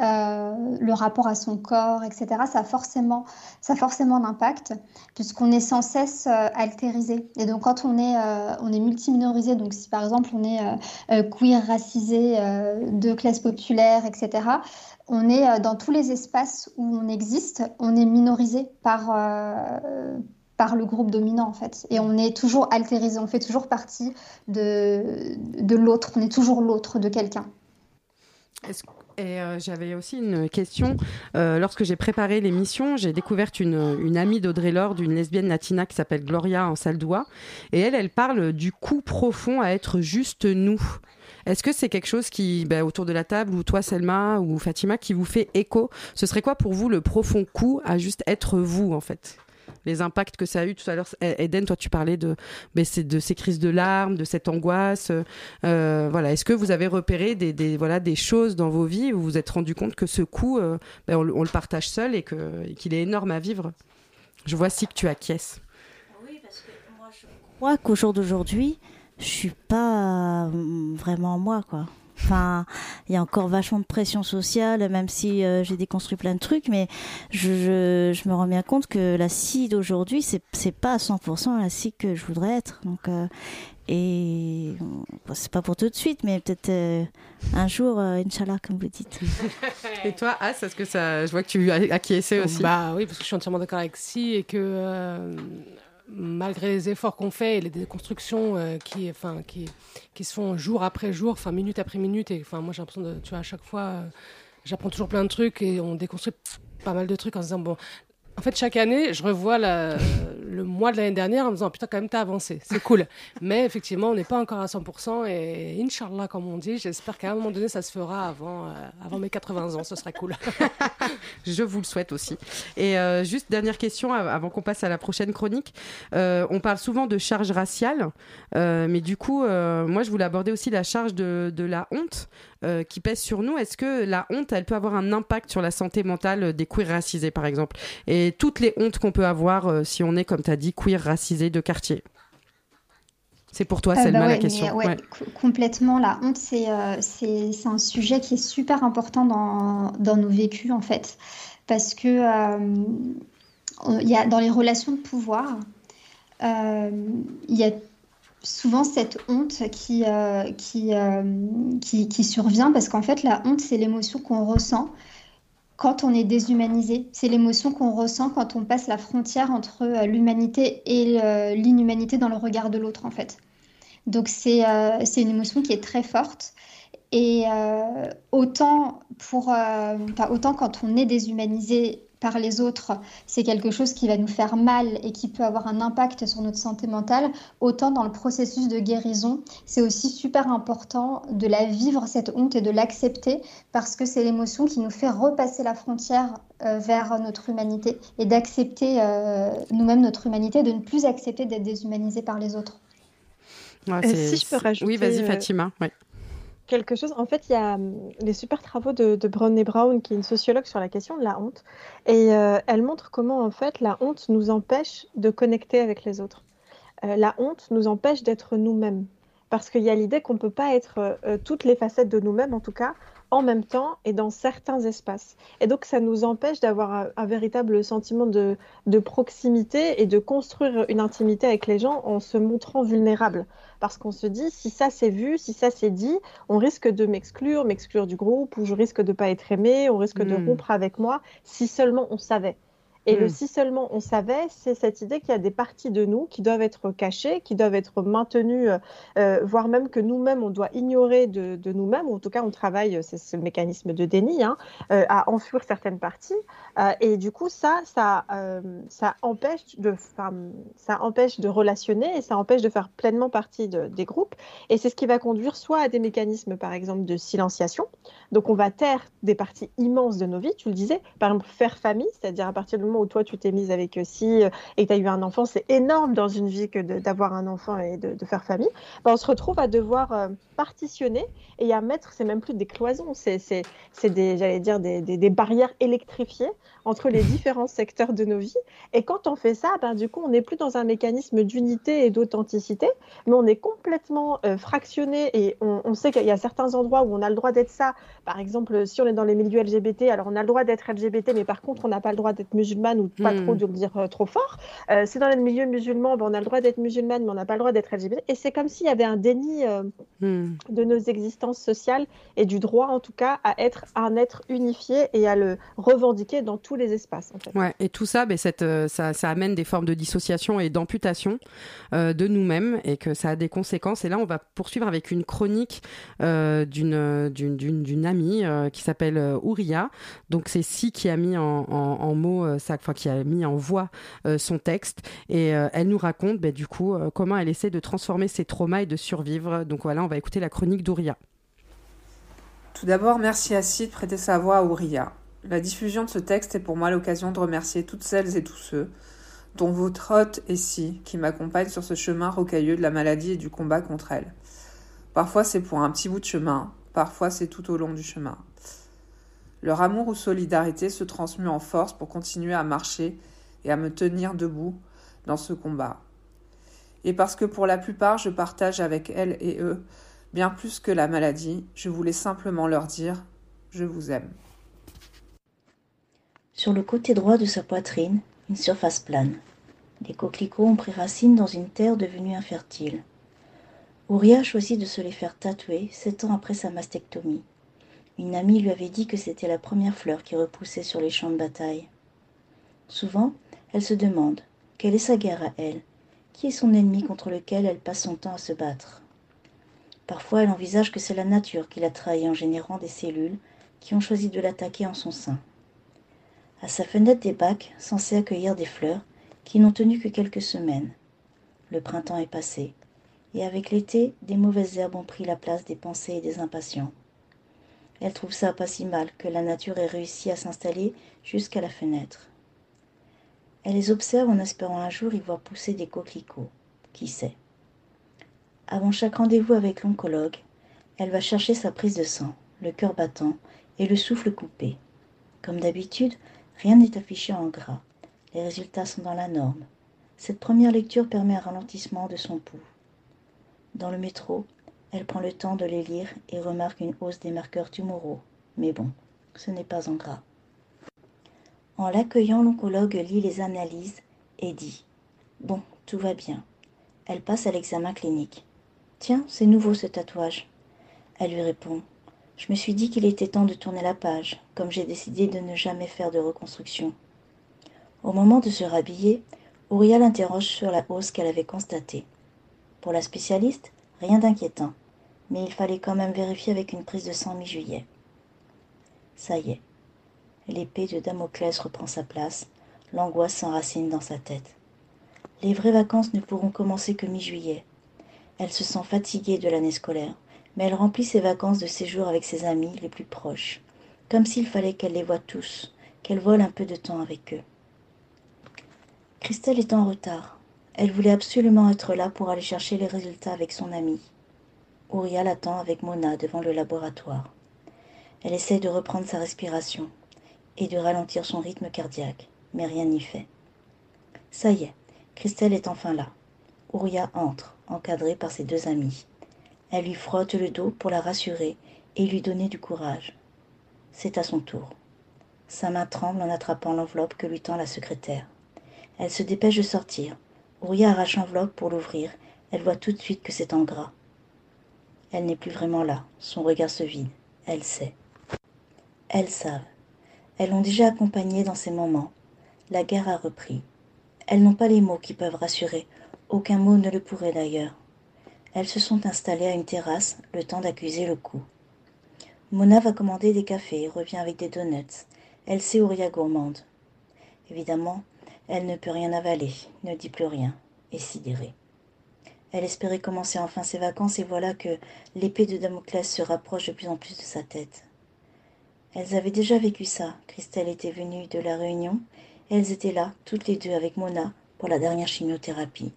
Euh, le rapport à son corps, etc., ça a forcément, ça forcément un impact puisqu'on est sans cesse altérisé. Et donc quand on est, on est multiminorisé, donc si par exemple on est queer, racisé, de classe populaire, etc., on est euh, dans tous les espaces où on existe, on est minorisé par, euh, par le groupe dominant en fait. Et on est toujours altérisé, on fait toujours partie de, de l'autre, on est toujours l'autre de quelqu'un. Et euh, j'avais aussi une question. lorsque j'ai préparé l'émission, j'ai découvert une, une amie d'Audrey Lorde, une lesbienne latina qui s'appelle Gloria en Saldois. Et elle, elle parle du coup profond à être juste nous. Est-ce que c'est quelque chose qui, bah, autour de la table, ou toi, Selma, ou Fatima, qui vous fait écho? Ce serait quoi pour vous le profond coup à juste être vous, en fait? Les impacts que ça a eu tout à l'heure. Eden, toi, tu parlais de, mais de ces crises de larmes, de cette angoisse. Euh, voilà. Est-ce que vous avez repéré des, voilà, des choses dans vos vies où vous vous êtes rendu compte que ce coup, euh, ben, on, le partage seul et qu'il est énorme à vivre? Je vois si que tu acquiesces. Oui, parce que moi, je crois qu'au jour d'aujourd'hui, je suis pas euh, vraiment moi, quoi. Enfin, il y a encore vachement de pression sociale, même si euh, j'ai déconstruit plein de trucs, mais je, je, me rends bien compte que la scie d'aujourd'hui, c'est, c'est pas à 100% la scie que je voudrais être. Donc, euh, et c'est pas pour tout de suite, mais peut-être un jour, Inch'Allah, comme vous dites. et toi, As, est-ce que ça. Je vois que tu as acquiescé aussi. Bah oui, parce que je suis entièrement d'accord avec Si et que malgré les efforts qu'on fait et les déconstructions euh, qui, enfin, qui, qui se font jour après jour, enfin minute après minute, et enfin moi j'ai l'impression de, tu vois, à chaque fois, euh, j'apprends toujours plein de trucs et on déconstruit pas mal de trucs en se disant bon, en fait, chaque année, je revois le mois de l'année dernière en me disant putain, quand même, t'as avancé, c'est cool. Mais effectivement, on n'est pas encore à 100% et Inch'Allah, comme on dit, j'espère qu'à un moment donné, ça se fera avant, euh, mes 80 ans, ce serait cool. je vous le souhaite aussi. Et euh, juste dernière question avant qu'on passe à la prochaine chronique. Euh, on parle souvent de charge raciale, mais du coup, moi, je voulais aborder aussi la charge de la honte. Euh, qui pèse sur nous. Est-ce que la honte, elle peut avoir un impact sur la santé mentale des queers racisés, par exemple? Et toutes les hontes qu'on peut avoir euh, si on est, comme tu as dit, queer racisé de quartier c'est pour toi, euh, bah la question. Complètement, la honte, c'est un sujet qui est super important dans, dans nos vécus, en fait. Parce que il y a, dans les relations de pouvoir, il y a souvent cette honte qui, euh, euh, qui, qui, survient parce qu'en fait la honte c'est l'émotion qu'on ressent quand on est déshumanisé. C'est l'émotion qu'on ressent quand on passe la frontière entre euh, l'humanité et l'inhumanité dans le regard de l'autre en fait. Donc c'est une émotion qui est très forte. Et autant, pour, autant quand on est déshumanisé par les autres, c'est quelque chose qui va nous faire mal et qui peut avoir un impact sur notre santé mentale, autant dans le processus de guérison, c'est aussi super important de la vivre, cette honte, et de l'accepter, parce que c'est l'émotion qui nous fait repasser la frontière euh, vers notre humanité et d'accepter euh, nous-mêmes notre humanité, de ne plus accepter d'être déshumanisé par les autres. Ouais, c'est- si je peux rajouter, Oui, vas-y, euh, Fatima. ouais. Quelque chose. En fait, il y a hum, les super travaux de, de Brown, qui est une sociologue sur la question de la honte. Et euh, elle montre comment, en fait, la honte nous empêche de connecter avec les autres. Euh, la honte nous empêche d'être nous-mêmes. Parce qu'il y a l'idée qu'on ne peut pas être euh, toutes les facettes de nous-mêmes, en tout cas, en même temps et dans certains espaces. Et donc, ça nous empêche d'avoir un, un véritable sentiment de, de proximité et de construire une intimité avec les gens en se montrant vulnérable. Parce qu'on se dit, si ça c'est vu, si ça c'est dit, on risque de m'exclure, m'exclure du groupe, ou je risque de pas être aimé, on risque de Mm. rompre avec moi, si seulement on savait. Et le Mm. si seulement on savait, c'est cette idée qu'il y a des parties de nous qui doivent être cachées, qui doivent être maintenues, euh, euh, voire même que nous-mêmes, on doit ignorer de, de nous-mêmes. En tout cas, on travaille, c'est c'est le mécanisme de déni, hein, euh, à enfuir certaines parties. Euh, et du coup, ça, ça, euh, ça, empêche de, ça empêche de relationner et ça empêche de faire pleinement partie de- des groupes. Et c'est ce qui va conduire soit à des mécanismes, par exemple, de silenciation. Donc, on va taire des parties immenses de nos vies, tu le disais. Par exemple, faire famille, c'est-à-dire à partir du moment où toi, tu t'es mise avec euh, si euh, et que tu as eu un enfant, c'est énorme dans une vie que d'avoir un enfant et de, de faire famille. Ben, on se retrouve à devoir euh, partitionner et à mettre, c'est même plus des cloisons, c'est des, j'allais dire, des, des- des barrières électrifiées entre les différents secteurs de nos vies. Et quand on fait ça, ben, du coup, on n'est plus dans un mécanisme d'unité et d'authenticité, mais on est complètement euh, fractionné et on, on sait qu'il y a certains endroits où on a le droit d'être ça. Par exemple, si on est dans les milieux LGBT, alors on a le droit d'être LGBT, mais par contre, on n'a pas le droit d'être musulmane ou pas Hmm. trop de le dire euh, trop fort. Euh, si dans les milieux musulmans, ben, on a le droit d'être musulmane, mais on n'a pas le droit d'être LGBT. Et c'est comme s'il y avait un déni euh, Hmm. de nos existences sociales et du droit, en tout cas, à être un être unifié et à le revendiquer dans tous les espaces. En fait. Ouais, et tout ça, ben, cette, ça, ça amène des formes de dissociation et d'amputation de nous-mêmes et que ça a des conséquences. Et là, on va poursuivre avec une chronique euh, d'une, d'une, d'une, d'une amie euh, qui s'appelle euh, Ouria. Donc, c'est Si qui a mis en, en, en mots, qui a mis en voix euh, son texte. Et euh, elle nous raconte, ben, du coup, euh, comment elle essaie de transformer ses traumas et de survivre. Donc, voilà, on va écouter la chronique d'Ouria. Tout d'abord, merci à Sid de prêter sa voix à Ouria. La diffusion de ce texte est pour moi l'occasion de remercier toutes celles et tous ceux, dont votre hôte et si, qui m'accompagnent sur ce chemin rocailleux de la maladie et du combat contre elle. Parfois c'est pour un petit bout de chemin, parfois c'est tout au long du chemin. Leur amour ou solidarité se transmue en force pour continuer à marcher et à me tenir debout dans ce combat. Et parce que pour la plupart je partage avec elles et eux Bien plus que la maladie, je voulais simplement leur dire je vous aime. Sur le côté droit de sa poitrine, une surface plane. Les coquelicots ont pris racine dans une terre devenue infertile. Ouria choisit de se les faire tatouer sept ans après sa mastectomie. Une amie lui avait dit que c'était la première fleur qui repoussait sur les champs de bataille. Souvent, elle se demande quelle est sa guerre à elle, qui est son ennemi contre lequel elle passe son temps à se battre? Parfois, elle envisage que c'est la nature qui l'a trahi en générant des cellules qui ont choisi de l'attaquer en son sein. À sa fenêtre des bacs, censée accueillir des fleurs qui n'ont tenu que quelques semaines. Le printemps est passé, et avec l'été, des mauvaises herbes ont pris la place des pensées et des impatients. Elle trouve ça pas si mal que la nature ait réussi à s'installer jusqu'à la fenêtre. Elle les observe en espérant un jour y voir pousser des coquelicots. Qui sait? Avant chaque rendez-vous avec l'oncologue, elle va chercher sa prise de sang, le cœur battant et le souffle coupé. Comme d'habitude, rien n'est affiché en gras. Les résultats sont dans la norme. Cette première lecture permet un ralentissement de son pouls. Dans le métro, elle prend le temps de les lire et remarque une hausse des marqueurs tumoraux. Mais bon, ce n'est pas en gras. En l'accueillant, l'oncologue lit les analyses et dit Bon, tout va bien. Elle passe à l'examen clinique. Tiens, c'est nouveau ce tatouage. Elle lui répond Je me suis dit qu'il était temps de tourner la page, comme j'ai décidé de ne jamais faire de reconstruction. Au moment de se rhabiller, Ouria l'interroge sur la hausse qu'elle avait constatée. Pour la spécialiste, Rien d'inquiétant, mais il fallait quand même vérifier avec une prise de sang mi-juillet. Ça y est, l'épée de Damoclès reprend sa place, l'angoisse s'enracine dans sa tête. Les vraies vacances ne pourront commencer que mi-juillet. Elle se sent fatiguée de l'année scolaire, mais elle remplit ses vacances de séjour avec ses amis les plus proches, comme s'il fallait qu'elle les voie tous, qu'elle vole un peu de temps avec eux. Christelle est en retard. Elle voulait absolument être là pour aller chercher les résultats avec son amie. Ouria l'attend avec Mona devant le laboratoire. Elle essaie de reprendre sa respiration et de ralentir son rythme cardiaque, mais rien n'y fait. Ça y est, Christelle est enfin là. Ouria entre, encadrée par ses deux amis. Elle lui frotte le dos pour la rassurer et lui donner du courage. C'est à son tour. Sa main tremble en attrapant l'enveloppe que lui tend la secrétaire. Elle se dépêche de sortir. Ouria arrache l'enveloppe pour l'ouvrir. Elle voit tout de suite que c'est en gras. Elle n'est plus vraiment là. Son regard se vide. Elle sait. Elles savent. Elles l'ont déjà accompagnée dans ces moments. La guerre a repris. Elles n'ont pas les mots qui peuvent rassurer. Aucun mot ne le pourrait d'ailleurs. Elles se sont installées à une terrasse, le temps d'accuser le coup. Mona va commander des cafés et revient avec des donuts. Elle sait Ouria gourmande. Évidemment, elle ne peut rien avaler, ne dit plus rien, est sidérée. Elle espérait commencer enfin ses vacances et voilà que l'épée de Damoclès se rapproche de plus en plus de sa tête. Elles avaient déjà vécu ça. Christelle était venue de la Réunion et elles étaient là, toutes les deux, avec Mona, pour la dernière chimiothérapie.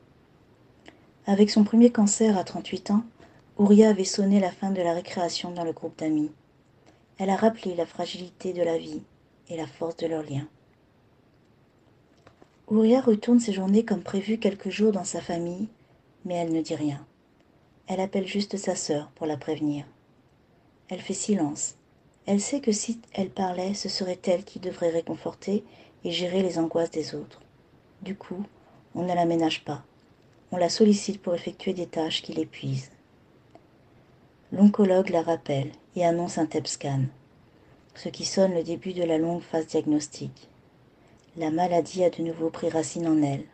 Avec son premier cancer à 38 ans, Ouria avait sonné la fin de la récréation dans le groupe d'amis. Elle a rappelé la fragilité de la vie et la force de leurs liens. Ouria retourne ses journées comme prévu quelques jours dans sa famille, mais elle ne dit rien. Elle appelle juste sa sœur pour la prévenir. Elle fait silence. Elle sait que si elle parlait, ce serait elle qui devrait réconforter et gérer les angoisses des autres. Du coup, on ne la ménage pas. On la sollicite pour effectuer des tâches qui l'épuisent. L'oncologue la rappelle et annonce un TEP scan, ce qui sonne le début de la longue phase diagnostique. La maladie a de nouveau pris racine en elle.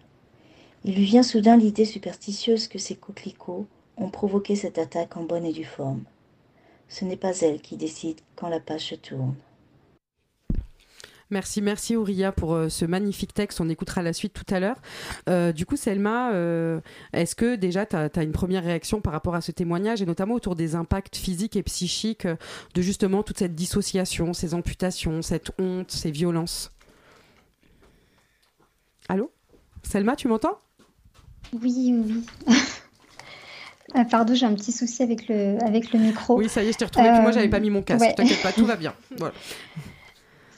Il lui vient soudain l'idée superstitieuse que ces coquelicots ont provoqué cette attaque en bonne et due forme. Ce n'est pas elle qui décide quand la page se tourne. Merci, merci Ouria pour euh, ce magnifique texte. On écoutera la suite tout à l'heure. Euh, du coup, Selma, euh, est-ce que déjà tu as, une première réaction par rapport à ce témoignage et notamment autour des impacts physiques et psychiques de justement toute cette dissociation, ces amputations, cette honte, ces violences? Allô Selma, tu m'entends Oui, oui. Ah, pardon, j'ai un petit souci avec le, avec le micro. Oui, ça y est, je t'ai retrouvé. moi, j'avais pas mis mon casque. T'inquiète pas, tout va bien.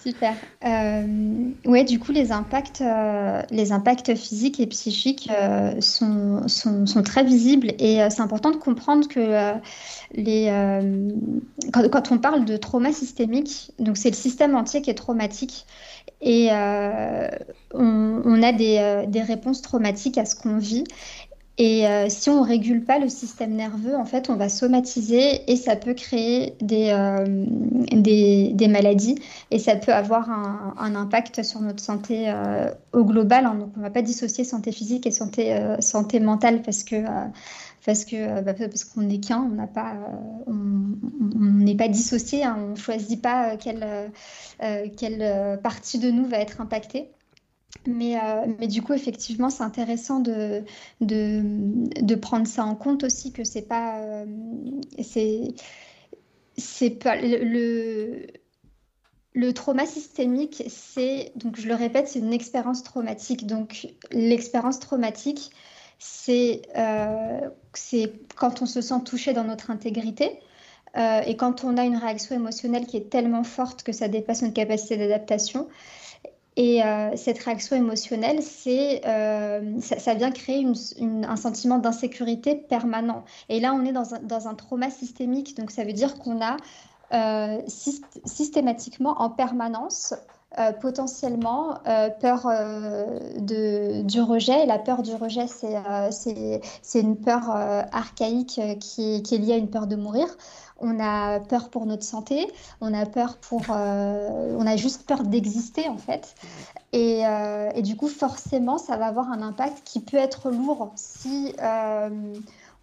Super. Euh, ouais, du coup, les impacts, euh, les impacts physiques et psychiques euh, sont, sont, sont, très visibles et c'est important de comprendre que les, quand, on parle de trauma systémique, donc c'est le système entier qui est traumatique et on, on, a des, des réponses traumatiques à ce qu'on vit et euh, si on ne régule pas le système nerveux, en fait, on va somatiser et ça peut créer des, euh, des, maladies et ça peut avoir un, impact sur notre santé euh, au global. Hein. Donc, on ne va pas dissocier santé physique et santé, santé mentale parce que parce que bah, parce qu'on n'est qu'un, on n'a pas, on n'est pas dissocié, hein, on choisit pas quelle quelle partie de nous va être impactée. Mais, euh, mais, du coup, effectivement, c'est intéressant de, prendre ça en compte aussi, que c'est pas. Euh, c'est pas. Le, le trauma systémique, c'est, donc je le répète, c'est une expérience traumatique. Donc l'expérience traumatique, c'est euh, quand on se sent touché dans notre intégrité. Euh, et quand on a une réaction émotionnelle qui est tellement forte que ça dépasse notre capacité d'adaptation, et euh, cette réaction émotionnelle, c'est, euh, ça, vient créer un sentiment d'insécurité permanent. Et là, on est dans un, dans un, trauma systémique, donc ça veut dire qu'on a euh, systématiquement en permanence potentiellement peur du rejet. Et la peur du rejet, c'est une peur archaïque qui, est liée à une peur de mourir on a peur pour notre santé, on a peur pour, euh, on a juste peur d'exister en fait. Euh, et, du coup, forcément, ça va avoir un impact qui peut être lourd si euh,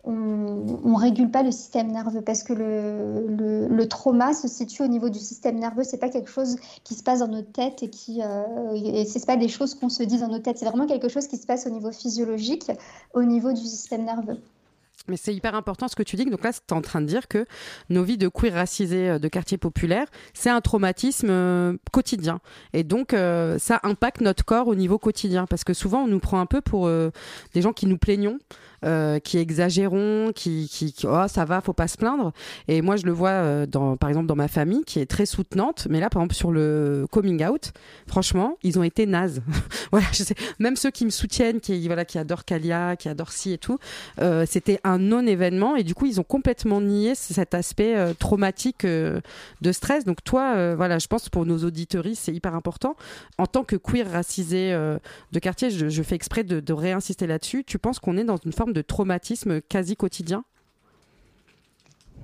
on, on régule pas le système nerveux parce que le, le, trauma se situe au niveau du système nerveux. C'est pas quelque chose qui se passe dans notre tête et qui, et c'est pas des choses qu'on se dit dans notre tête. C'est vraiment quelque chose qui se passe au niveau physiologique, au niveau du système nerveux. Mais c'est hyper important ce que tu dis. Donc là, tu es en train de dire que nos vies de queer racisés euh, de quartier populaire, c'est un traumatisme euh, quotidien. Et donc, euh, ça impacte notre corps au niveau quotidien. Parce que souvent, on nous prend un peu pour des gens qui nous plaignons. Euh, qui exagérons, qui, qui, qui- oh ça va, faut pas se plaindre. Et moi je le vois euh, dans, par exemple dans ma famille qui est très soutenante, mais là par exemple sur le coming out, franchement ils ont été nazes. voilà, je sais, même ceux qui me soutiennent, qui voilà, qui adorent Kalia, qui adorent si et tout, euh, c'était un non événement et du coup ils ont complètement nié cet aspect traumatique de stress. Donc toi, voilà, je pense pour nos auditories c'est hyper important. En tant que queer racisé de quartier, je, je fais exprès de, de réinsister là-dessus. Tu penses qu'on est dans une forme de traumatisme quasi quotidien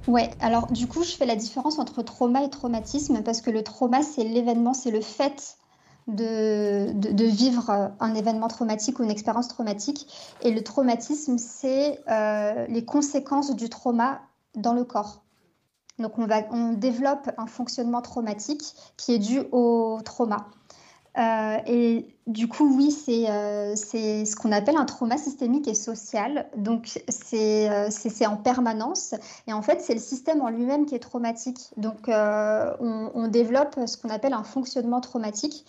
Ouais, alors du coup, je fais la différence entre trauma et traumatisme parce que le trauma, c'est l'événement, c'est le fait de, de, de vivre euh, un événement traumatique ou une expérience traumatique. Et le traumatisme, c'est euh, les conséquences du trauma dans le corps. Donc on, va, on développe un fonctionnement traumatique qui est dû au trauma. Euh, et du coup, oui, c'est euh, ce qu'on appelle un trauma systémique et social. Donc, c'est euh, en permanence. Et en fait, c'est le système en lui-même qui est traumatique. Donc, euh, on, développe ce qu'on appelle un fonctionnement traumatique.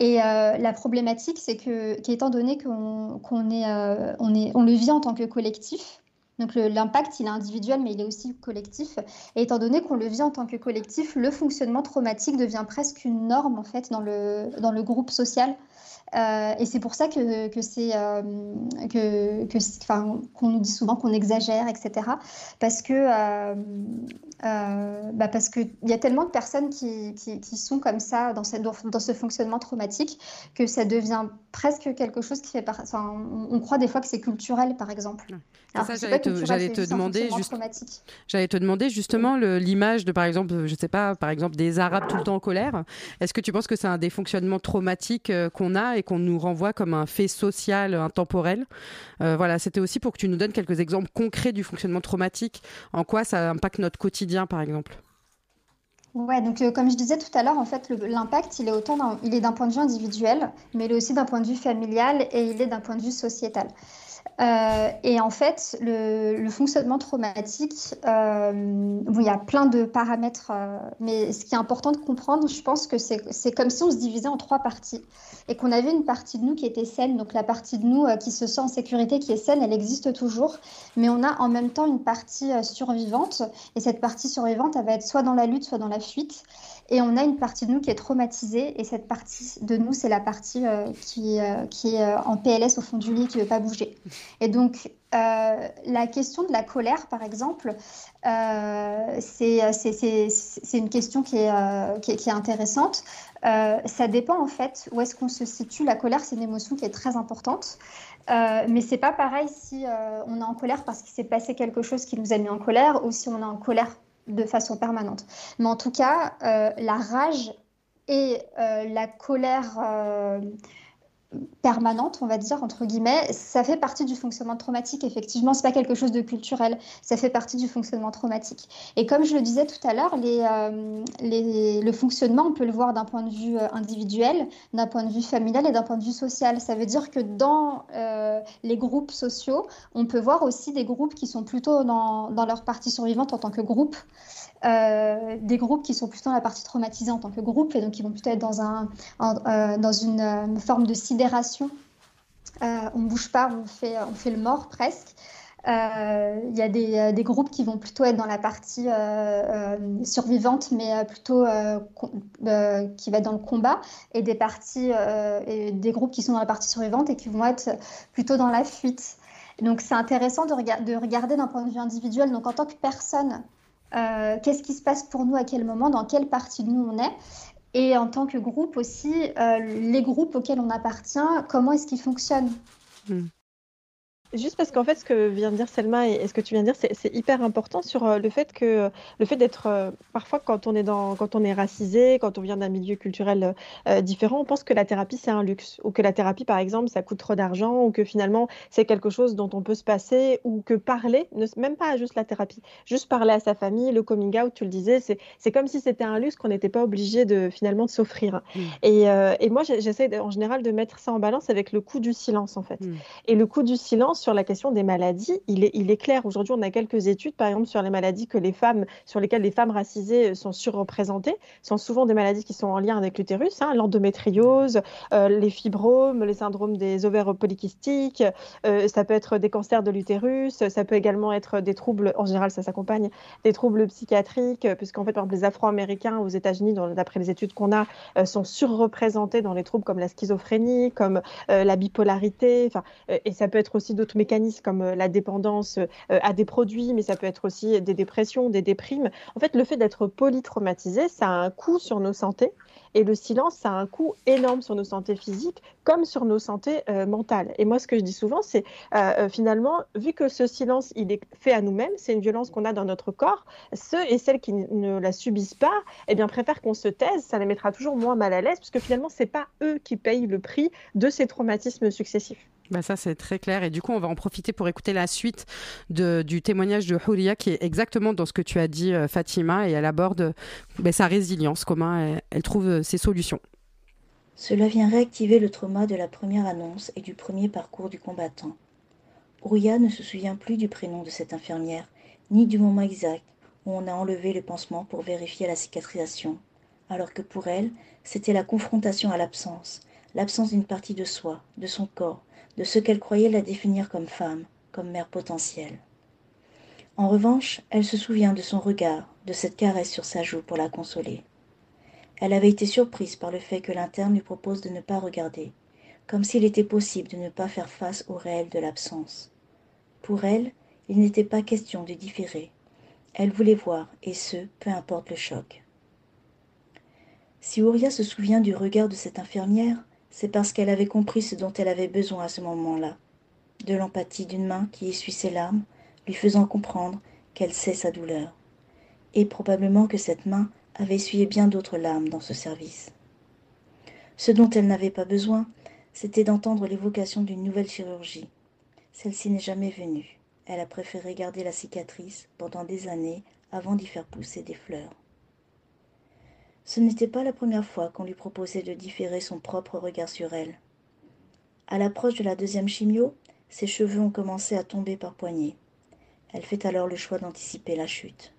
Et euh, la problématique, c'est que, qu'étant donné qu'on qu'on est, on on le vit en tant que collectif, donc l'impact, il est individuel, mais il est aussi collectif. Et étant donné qu'on le vit en tant que collectif, le fonctionnement traumatique devient presque une norme en fait dans le, dans le groupe social. Euh, et c'est pour ça que, que euh, que, que qu'on nous dit souvent qu'on exagère, etc. Parce que euh, euh, bah parce que il y a tellement de personnes qui, qui, qui sont comme ça dans, cette, dans, ce fonctionnement traumatique que ça devient presque quelque chose qui fait par... enfin, on, on croit des fois que c'est culturel, par exemple. Alors ça, j'allais te- j'allais demander juste-. J'allais te demander justement le- l'image de, par exemple, je sais pas, par exemple, des Arabes tout le temps en colère. Est-ce que tu penses que c'est un des fonctionnements traumatiques euh, qu'on a et qu'on nous renvoie comme un fait social intemporel? Euh, Voilà, c'était aussi pour que tu nous donnes quelques exemples concrets du fonctionnement traumatique. En quoi ça impacte notre quotidien, par exemple Ouais, donc euh, comme je disais tout à l'heure, en fait, l'impact, il est autant il est d'un point de vue individuel, mais il est aussi d'un point de vue familial et il est d'un point de vue sociétal. Euh, et en fait, le, fonctionnement traumatique, euh, bon, il y a plein de paramètres, euh, mais ce qui est important de comprendre, je pense que c'est, comme si on se divisait en trois parties et qu'on avait une partie de nous qui était saine, donc la partie de nous qui se sent en sécurité, qui est saine, elle existe toujours, mais on a en même temps une partie survivante, et cette partie survivante, elle va être soit dans la lutte, soit dans la fuite. Et on a une partie de nous qui est traumatisée, et cette partie de nous, c'est la partie euh, qui, euh, qui est euh, en PLS au fond du lit, qui ne veut pas bouger. Et donc, la question de la colère, par exemple, c'est une question qui est, qui est, intéressante. Ça dépend en fait où est-ce qu'on se situe. La colère, c'est une émotion qui est très importante. Mais c'est pas pareil si on est en colère parce qu'il s'est passé quelque chose qui nous a mis en colère ou si on est en colère de façon permanente. Mais en tout cas, euh, la rage et euh, la colère euh, permanente, on va dire, entre guillemets, ça fait partie du fonctionnement traumatique, effectivement. C'est pas quelque chose de culturel, ça fait partie du fonctionnement traumatique. Et comme je le disais tout à l'heure, euh, le fonctionnement, on peut le voir d'un point de vue euh, individuel, d'un point de vue familial et d'un point de vue social. Ça veut dire que dans euh, les groupes sociaux, on peut voir aussi des groupes qui sont plutôt dans leur partie survivante en tant que groupe. Euh, des groupes qui sont plutôt dans la partie traumatisée en tant que groupe et donc qui vont plutôt être dans, un, euh, dans une, euh, forme de sidération. On ne bouge pas, on fait, on fait le mort presque. Il y a des, groupes qui vont plutôt être dans la partie survivante, mais plutôt qui va être dans le combat, et des parties, des groupes qui sont dans la partie survivante et qui vont être plutôt dans la fuite. Donc c'est intéressant de, rega- de regarder d'un point de vue individuel. Donc en tant que personne, euh, qu'est-ce qui se passe pour nous à quel moment, dans quelle partie de nous on est. Et en tant que groupe aussi, euh, les groupes auxquels on appartient, comment est-ce qu'ils fonctionnent? Juste parce qu'en fait, ce que vient de dire Selma et, ce que tu viens de dire, c'est hyper important sur euh, le fait que le fait d'être euh, parfois quand on est dans quand on est racisé, quand on vient d'un milieu culturel euh, différent, on pense que la thérapie c'est un luxe ou que la thérapie par exemple ça coûte trop d'argent ou que finalement c'est quelque chose dont on peut se passer ou que parler, ne, même pas juste la thérapie, juste parler à sa famille, le coming out, tu le disais, c'est comme si c'était un luxe qu'on n'était pas obligé de finalement de s'offrir. Mmh. Et, et, moi j'essaie en général de mettre ça en balance avec le coût du silence en fait. Mmh. Et le coût du silence sur la question des maladies, il est, clair. Aujourd'hui, on a quelques études, par exemple, sur les maladies que les femmes, sur lesquelles les femmes racisées sont surreprésentées. Ce sont souvent des maladies qui sont en lien avec l'utérus, hein, l'endométriose, euh, les fibromes, les syndromes des ovaires polykystiques. Euh, ça peut être des cancers de l'utérus. Ça peut également être des troubles, en général, ça s'accompagne des troubles psychiatriques, puisqu'en fait, par exemple, les Afro-Américains aux États-Unis, d'après les études qu'on a, euh, sont surreprésentés dans les troubles comme la schizophrénie, comme la bipolarité. Et ça peut être aussi d'autres mécanismes comme euh, la dépendance euh, à des produits, mais ça peut être aussi des dépressions, des déprimes. En fait, le fait d'être polytraumatisé, ça a un coût sur nos santé. Et le silence, ça a un coût énorme sur nos santé physiques comme sur nos santé euh, mentales. Et moi, ce que je dis souvent, c'est finalement, vu que ce silence, il est fait à nous-mêmes, c'est une violence qu'on a dans notre corps, ceux et celles qui ne la subissent pas, eh bien, préfèrent qu'on se taise, ça les mettra toujours moins mal à l'aise, puisque finalement, c'est pas eux qui payent le prix de ces traumatismes successifs. Bah ça, c'est très clair. Et du coup, on va en profiter pour écouter la suite de, du témoignage de Houria, qui est exactement dans ce que tu as dit, euh, Fatima, et elle aborde bah, sa résilience, comment elle, elle trouve euh, ses solutions. Cela vient réactiver le trauma de la première annonce et du premier parcours du combattant. Houria ne se souvient plus du prénom de cette infirmière, ni du moment exact où on a enlevé le pansement pour vérifier la cicatrisation, alors que pour elle, c'était la confrontation à l'absence, l'absence d'une partie de soi, de son corps, de ce qu'elle croyait la définir comme femme, comme mère potentielle. En revanche, elle se souvient de son regard, de cette caresse sur sa joue pour la consoler. Elle avait été surprise par le fait que l'interne lui propose de ne pas regarder, comme s'il était possible de ne pas faire face au réel de l'absence. Pour elle, il n'était pas question de différer. Elle voulait voir, et ce, peu importe le choc. Si Ouria se souvient du regard de cette infirmière, c'est parce qu'elle avait compris ce dont elle avait besoin à ce moment-là, de l'empathie d'une main qui essuie ses larmes, lui faisant comprendre qu'elle sait sa douleur, et probablement que cette main avait essuyé bien d'autres larmes dans ce service. Ce dont elle n'avait pas besoin, c'était d'entendre l'évocation d'une nouvelle chirurgie. Celle-ci n'est jamais venue. Elle a préféré garder la cicatrice pendant des années avant d'y faire pousser des fleurs. Ce n'était pas la première fois qu'on lui proposait de différer son propre regard sur elle. À l'approche de la deuxième chimio, ses cheveux ont commencé à tomber par poignées. Elle fait alors le choix d'anticiper la chute.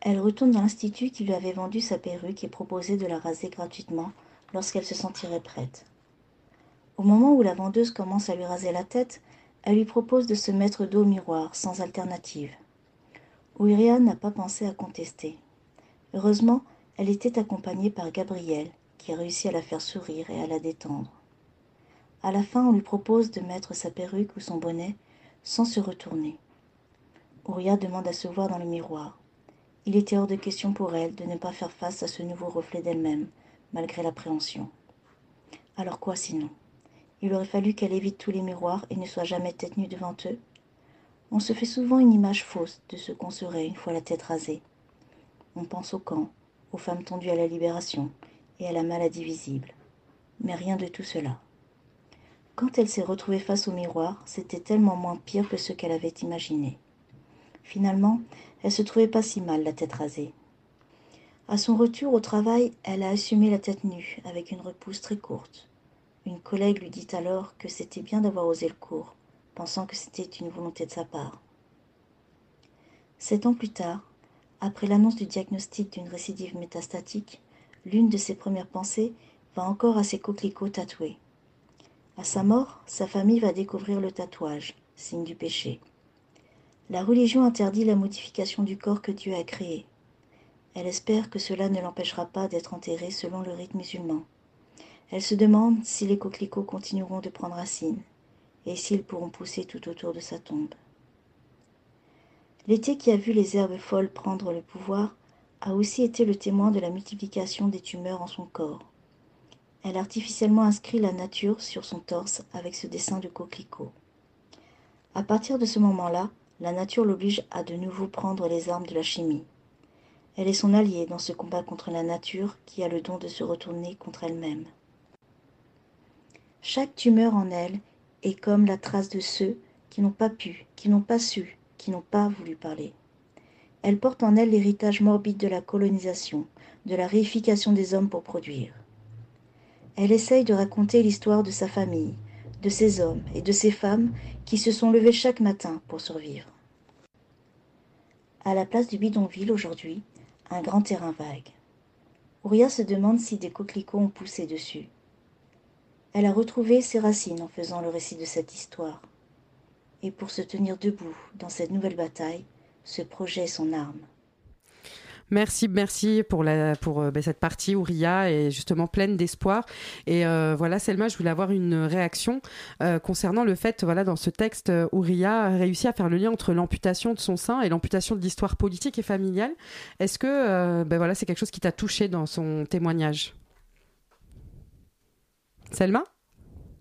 Elle retourne dans l'institut qui lui avait vendu sa perruque et proposé de la raser gratuitement lorsqu'elle se sentirait prête. Au moment où la vendeuse commence à lui raser la tête, elle lui propose de se mettre dos au miroir, sans alternative. Ouirian n'a pas pensé à contester. Heureusement, elle était accompagnée par Gabriel, qui réussit à la faire sourire et à la détendre. À la fin, on lui propose de mettre sa perruque ou son bonnet sans se retourner. Ouria demande à se voir dans le miroir. Il était hors de question pour elle de ne pas faire face à ce nouveau reflet d'elle-même, malgré l'appréhension. Alors quoi sinon? Il aurait fallu qu'elle évite tous les miroirs et ne soit jamais tête nue devant eux? On se fait souvent une image fausse de ce qu'on serait une fois la tête rasée. On pense au camp, aux femmes tendues à la libération et à la maladie visible. Mais rien de tout cela. Quand elle s'est retrouvée face au miroir, c'était tellement moins pire que ce qu'elle avait imaginé. Finalement, elle se trouvait pas si mal la tête rasée. À son retour au travail, elle a assumé la tête nue, avec une repousse très courte. Une collègue lui dit alors que c'était bien d'avoir osé le cours, pensant que c'était une volonté de sa part. Sept ans plus tard, après l'annonce du diagnostic d'une récidive métastatique, l'une de ses premières pensées va encore à ses coquelicots tatoués. À sa mort, sa famille va découvrir le tatouage, signe du péché. La religion interdit la modification du corps que Dieu a créé. Elle espère que cela ne l'empêchera pas d'être enterré selon le rite musulman. Elle se demande si les coquelicots continueront de prendre racine et s'ils pourront pousser tout autour de sa tombe. L'été qui a vu les herbes folles prendre le pouvoir a aussi été le témoin de la multiplication des tumeurs en son corps. Elle artificiellement inscrit la nature sur son torse avec ce dessin de coquelicot. À partir de ce moment-là, la nature l'oblige à de nouveau prendre les armes de la chimie. Elle est son alliée dans ce combat contre la nature qui a le don de se retourner contre elle-même. Chaque tumeur en elle est comme la trace de ceux qui n'ont pas pu, qui n'ont pas su, qui n'ont pas voulu parler. Elle porte en elle l'héritage morbide de la colonisation, de la réification des hommes pour produire. Elle essaye de raconter l'histoire de sa famille, de ces hommes et de ces femmes qui se sont levés chaque matin pour survivre. À la place du bidonville aujourd'hui, un grand terrain vague. Ouria se demande si des coquelicots ont poussé dessus. Elle a retrouvé ses racines en faisant le récit de cette histoire. Et pour se tenir debout dans cette nouvelle bataille, ce projet est son arme. Merci, merci pour, euh, ben, cette partie où Ria est justement pleine d'espoir. Et euh, voilà, Selma, je voulais avoir une réaction euh, concernant le fait, voilà, dans ce texte où Ria a réussi à faire le lien entre l'amputation de son sein et l'amputation de l'histoire politique et familiale. Est-ce que ben, voilà, c'est quelque chose qui t'a touché dans son témoignage? Selma?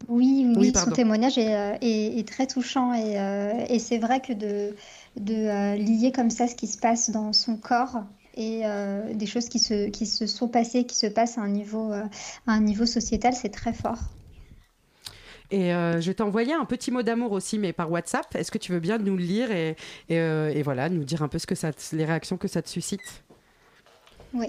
Oui, oui, Oui, son témoignage est, euh, est- est très touchant et, euh, et c'est vrai que de, de euh, lier comme ça ce qui se passe dans son corps et euh, des choses qui se, qui se sont passées, qui se passent à un niveau, à un niveau sociétal, c'est très fort. Et je t'ai envoyé un petit mot d'amour aussi, mais par WhatsApp. Est-ce que tu veux bien nous le lire et, et, et voilà, nous dire un peu ce que ça, les réactions que ça te suscite? Oui.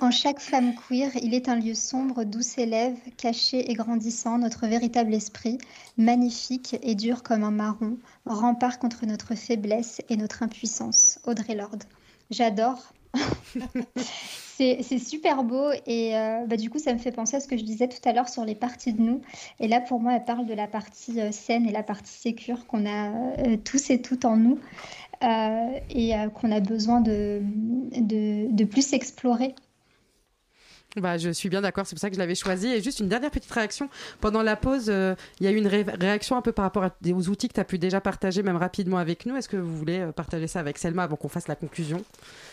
En chaque femme queer, il est un lieu sombre d'où s'élève, caché et grandissant, notre véritable esprit, magnifique et dur comme un marron, rempart contre notre faiblesse et notre impuissance. Audrey Lorde. J'adore. C'est super beau et euh, bah, du coup ça me fait penser à ce que je disais tout à l'heure sur les parties de nous. Et là pour moi elle parle de la partie euh, saine et la partie sécure qu'on a euh, tous et toutes en nous et euh, qu'on a besoin de, de, de plus explorer. Bah, je suis bien d'accord, c'est pour ça que je l'avais choisi. Et juste une dernière petite réaction. Pendant la pause, euh, il y a eu une ré- réaction un peu par rapport à des- aux outils que tu as pu déjà partager, même rapidement avec nous. Est-ce que vous voulez euh, partager ça avec Selma avant qu'on fasse la conclusion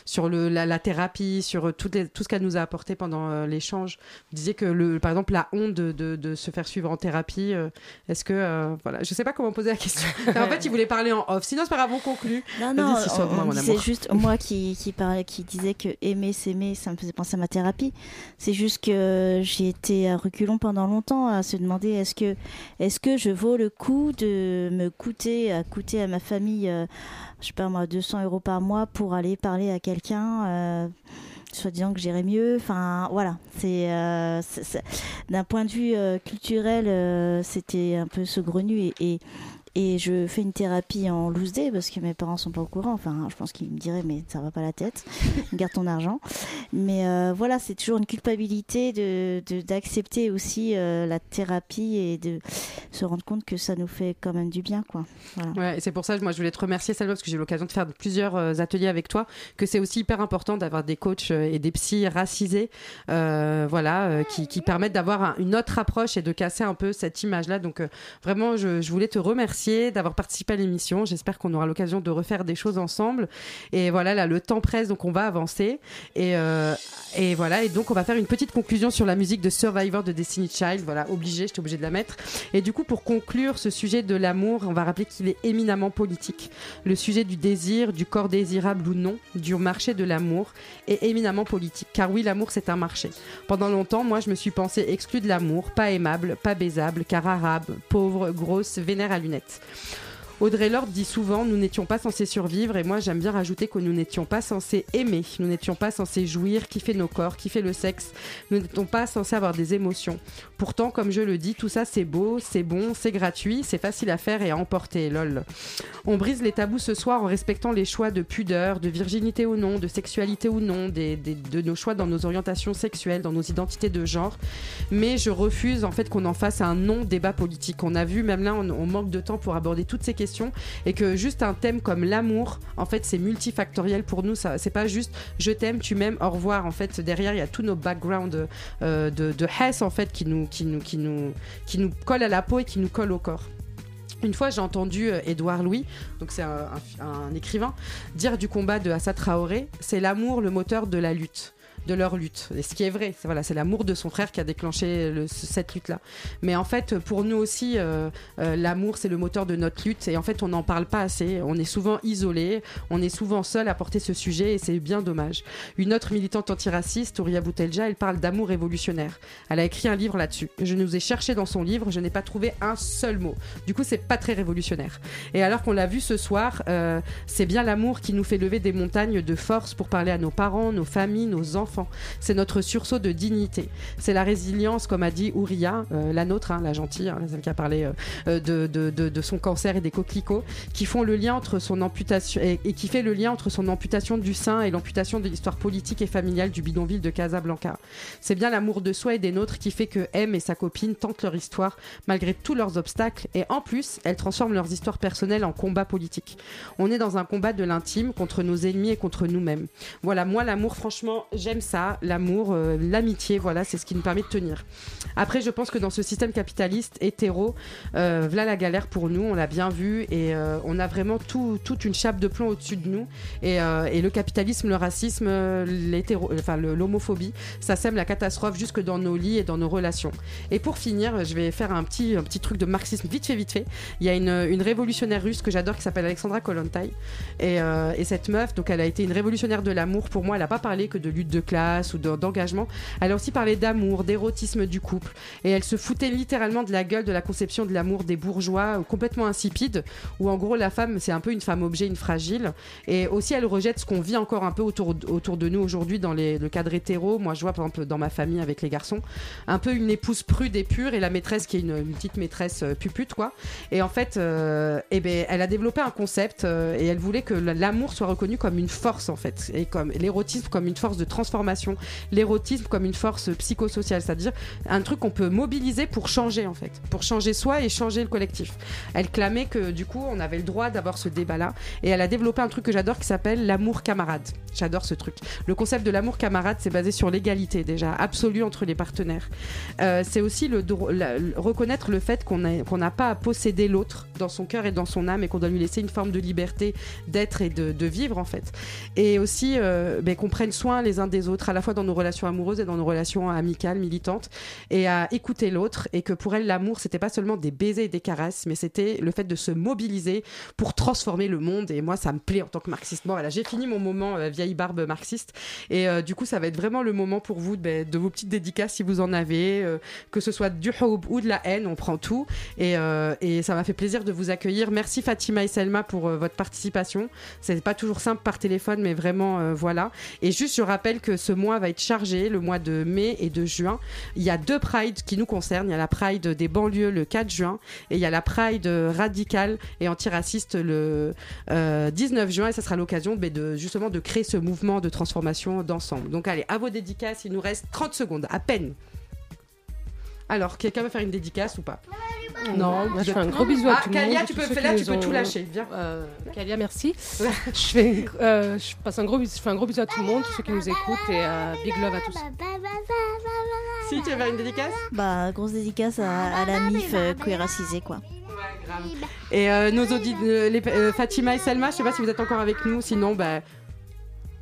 sur le, la, la thérapie, sur euh, les- tout ce qu'elle nous a apporté pendant euh, l'échange? Vous disiez que, le, par exemple, la honte de, de- de se faire suivre en thérapie, euh, est-ce que. voilà, je sais pas comment poser la question. en fait, il voulait parler en off. Sinon, c'est pas grave, on conclut. Non, non, amour. juste, moi qui, qui, parlais, qui disais que aimer, s'aimer, ça me faisait penser à ma thérapie. C'est juste que j'ai été à reculons pendant longtemps à se demander est-ce que, est-ce que je vaux le coup de me coûter, à coûter à ma famille, euh, je sais pas moi, 200 euros par mois pour aller parler à quelqu'un euh, soit disant que j'irais mieux? Enfin, voilà. Euh, d'un point de vue culturel, c'était un peu saugrenu et je fais une thérapie en loose day parce que mes parents sont pas au courant. Enfin, je pense qu'ils me diraient, mais ça va pas la tête. Garde ton argent. Mais euh, voilà, c'est toujours une culpabilité de, de- d'accepter aussi euh, la thérapie et de se rendre compte que ça nous fait quand même du bien, quoi. Voilà. Ouais, et c'est pour ça que moi je voulais te remercier Salva parce que j'ai eu l'occasion de faire plusieurs euh, ateliers avec toi, que c'est aussi hyper important d'avoir des coachs et des psys racisés, euh, voilà, qui, qui permettent d'avoir un- une autre approche et de casser un peu cette image-là. Donc vraiment, je, je voulais te remercier d'avoir participé à l'émission. J'espère qu'on aura l'occasion de refaire des choses ensemble. Et voilà, là le temps presse, donc on va avancer. Et, euh, et voilà, et donc on va faire une petite conclusion sur la musique de Survivor de Destiny Child. Voilà, obligé, j'étais obligée de la mettre. Et du coup, pour conclure ce sujet de l'amour, on va rappeler qu'il est éminemment politique. Le sujet du désir, du corps désirable ou non, du marché de l'amour est éminemment politique. Car oui, l'amour, c'est un marché. Pendant longtemps, moi, je me suis pensée exclue de l'amour, pas aimable, pas baisable, car arabe, pauvre, grosse, vénère à lunettes. States. Audrey Lorde dit souvent nous n'étions pas censés survivre et moi j'aime bien rajouter que nous n'étions pas censés aimer, nous n'étions pas censés jouir, kiffer nos corps, kiffer le sexe, nous n'étions pas censés avoir des émotions. Pourtant, comme je le dis, tout ça c'est beau, c'est bon, c'est gratuit, c'est facile à faire et à emporter, lol. On brise les tabous ce soir en respectant les choix de pudeur, de virginité ou non, de sexualité ou non, des- des- de nos choix dans nos orientations sexuelles, dans nos identités de genre. Mais je refuse en fait qu'on en fasse un non-débat politique. On a vu, même là, on, on manque de temps pour aborder toutes ces questions et que juste un thème comme l'amour, en fait, c'est multifactoriel pour nous. Ça, c'est pas juste je t'aime, tu m'aimes, au revoir. En fait, derrière, il y a tous nos backgrounds euh, de, de Hess en fait qui nous, qui collent à la peau et qui nous collent au corps. Une fois, j'ai entendu euh, Édouard Louis, donc c'est un écrivain, dire du combat de Assa Traoré, c'est l'amour le moteur de la lutte. De leur lutte. Et ce qui est vrai, c'est voilà, c'est l'amour de son frère qui a déclenché le- ce- cette lutte-là. Mais en fait, pour nous aussi, euh, euh, l'amour, c'est le moteur de notre lutte. Et en fait, on n'en parle pas assez. On est souvent isolé, on est souvent seul à porter ce sujet, et c'est bien dommage. Une autre militante antiraciste, Ouria Boutelja, elle parle d'amour révolutionnaire. Elle a écrit un livre là-dessus. Je nous ai cherché dans son livre, je n'ai pas trouvé un seul mot. Du coup, c'est pas très révolutionnaire. Et alors qu'on l'a vu ce soir, euh, c'est bien l'amour qui nous fait lever des montagnes de force pour parler à nos parents, nos familles, nos enfants. C'est notre sursaut de dignité. C'est la résilience, comme a dit Ouria, euh, la nôtre, hein, la gentille, hein, celle qui a parlé euh, euh, de, son cancer et des coquelicots, qui font le lien entre son amputation et qui fait le lien entre son amputation du sein et l'amputation de l'histoire politique et familiale du bidonville de Casablanca. C'est bien l'amour de soi et des nôtres qui fait que M et sa copine tentent leur histoire malgré tous leurs obstacles et en plus, elles transforment leurs histoires personnelles en combat politique. On est dans un combat de l'intime contre nos ennemis et contre nous-mêmes. Voilà, moi l'amour, franchement, j'aime ça, l'amour, euh, l'amitié, voilà, c'est ce qui nous permet de tenir. Après, je pense que dans ce système capitaliste hétéro, euh, voilà la galère pour nous, on l'a bien vu et euh, on a vraiment tout- toute une chape de plomb au-dessus de nous. Et, le capitalisme, le racisme, l'hétéro- enfin l'homophobie, ça sème la catastrophe jusque dans nos lits et dans nos relations. Et pour finir, je vais faire un petit, truc de marxisme vite fait, vite fait. Il y a une, révolutionnaire russe que j'adore qui s'appelle Alexandra Kolontai. Et, et cette meuf, donc elle a été une révolutionnaire de l'amour. Pour moi, elle n'a pas parlé que de lutte de classe ou de- d'engagement. Elle a aussi parlé d'amour, d'érotisme du couple. Et elle se foutait littéralement de la gueule de la conception de l'amour des bourgeois, euh, complètement insipide, où en gros la femme, c'est un peu une femme objet, une fragile. Et aussi, elle rejette ce qu'on vit encore un peu autour, autour de nous aujourd'hui dans le cadre hétéro. Moi, je vois par exemple dans ma famille avec les garçons, un peu une épouse prude et pure et la maîtresse qui est une, une petite maîtresse euh, pupute, quoi. Et en fait, euh, eh ben, elle a développé un concept euh, et elle voulait que l'amour soit reconnu comme une force, en fait, et comme l'érotisme comme une force de transformation, l'érotisme comme une force psychosociale, c'est-à-dire un truc qu'on peut mobiliser pour changer, en fait, pour changer soi et changer le collectif. Elle clamait que du coup, on avait le droit d'avoir ce débat-là et elle a développé un truc que j'adore qui s'appelle l'amour camarade. J'adore ce truc. Le concept de l'amour camarade, c'est basé sur l'égalité déjà absolue entre les partenaires. Euh, c'est aussi le, reconnaître le fait qu'on n'a pas à posséder l'autre dans son cœur et dans son âme et qu'on doit lui laisser une forme de liberté d'être et de, de vivre en fait. Et aussi euh, ben, qu'on prenne soin les uns des autres, à la fois dans nos relations amoureuses et dans nos relations amicales, militantes, et à écouter l'autre et que pour elle l'amour c'était pas seulement des baisers et des caresses, mais c'était le fait de se mobiliser pour transformer le monde. Et moi ça me plaît en tant que marxiste. Bon voilà, j'ai fini mon moment euh, vieille barbe marxiste et euh, du coup ça va être vraiment le moment pour vous ben, de vos petites dédicaces si vous en avez, euh, que ce soit du hope ou de la haine, on prend tout. Et, et ça m'a fait plaisir de vous accueillir. Merci Fatima et Selma pour votre participation. C'est pas toujours simple par téléphone, mais vraiment voilà. Et juste, je rappelle que ce mois va être chargé, le mois de mai et de juin. Il y a deux prides qui nous concernent. Il y a la pride des banlieues le 4 juin et il y a la pride radicale et antiraciste le euh, 19 juin. Et ça sera l'occasion ben, de justement de créer ce mouvement de transformation d'ensemble. Donc allez, à vos dédicaces. Il nous reste 30 secondes, à peine. Alors, quelqu'un va faire une dédicace ou pas Non, je fais un gros bisou à Ah, tout le Kalia, monde. tu tous peux- là, tu peux tout lâcher, viens. Euh, Kalia, merci. je, fais, euh, je passe un gros bisou, je fais un gros bisou à tout le monde, tous ceux qui nous écoutent et euh, big love à tous. Si, tu veux faire une dédicace? Bah, grosse dédicace à, à la MIF euh, queer racisée, quoi. Et euh, nos auditeurs, euh, Fatima et Selma, je sais pas si vous êtes encore avec nous, sinon, bah.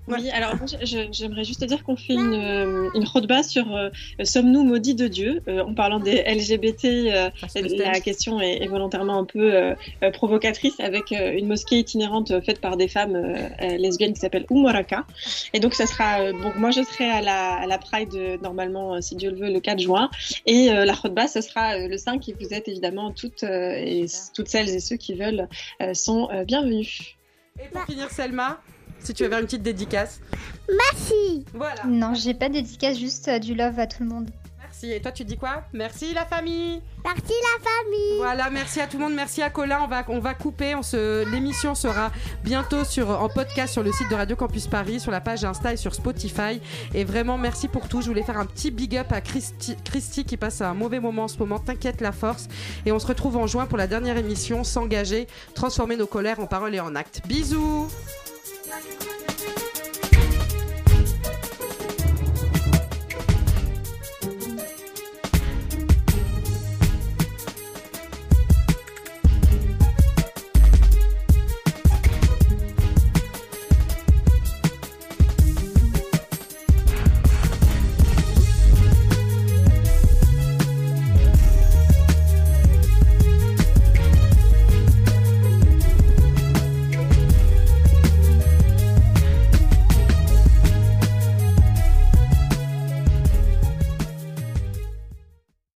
Oui, alors j'aimerais juste dire qu'on fait une, euh, une khutba sur euh, Sommes-nous maudits de Dieu euh, En parlant des LGBT, euh, la question est, est volontairement un peu euh, euh, provocatrice avec euh, une mosquée itinérante euh, faite par des femmes euh, euh, lesbiennes qui s'appelle Umoraka. Et donc, ça sera. euh, donc, moi, je serai à la, à la Pride, euh, normalement, euh, si Dieu le veut, le 4 juin. Et euh, la khutba, ce sera euh, le 5. Et vous êtes évidemment toutes, euh, et toutes celles et ceux qui veulent euh, sont euh, bienvenus. Et pour finir, Selma, si tu veux faire une petite dédicace. Merci. Voilà. Non, j'ai pas de dédicace, juste euh, du love à tout le monde. Merci. Et toi, tu dis quoi? Merci la famille. Merci la famille. Voilà, merci à tout le monde, merci à Colin. On va, on va couper. On se, l'émission sera bientôt sur, en podcast sur le site de Radio Campus Paris, sur la page Insta et sur Spotify. Et vraiment, merci pour tout. Je voulais faire un petit big up à Christy, Christy qui passe un mauvais moment en ce moment. T'inquiète, la force. Et on se retrouve en juin pour la dernière émission. S'engager, transformer nos colères en paroles et en actes. Bisous. Thank you.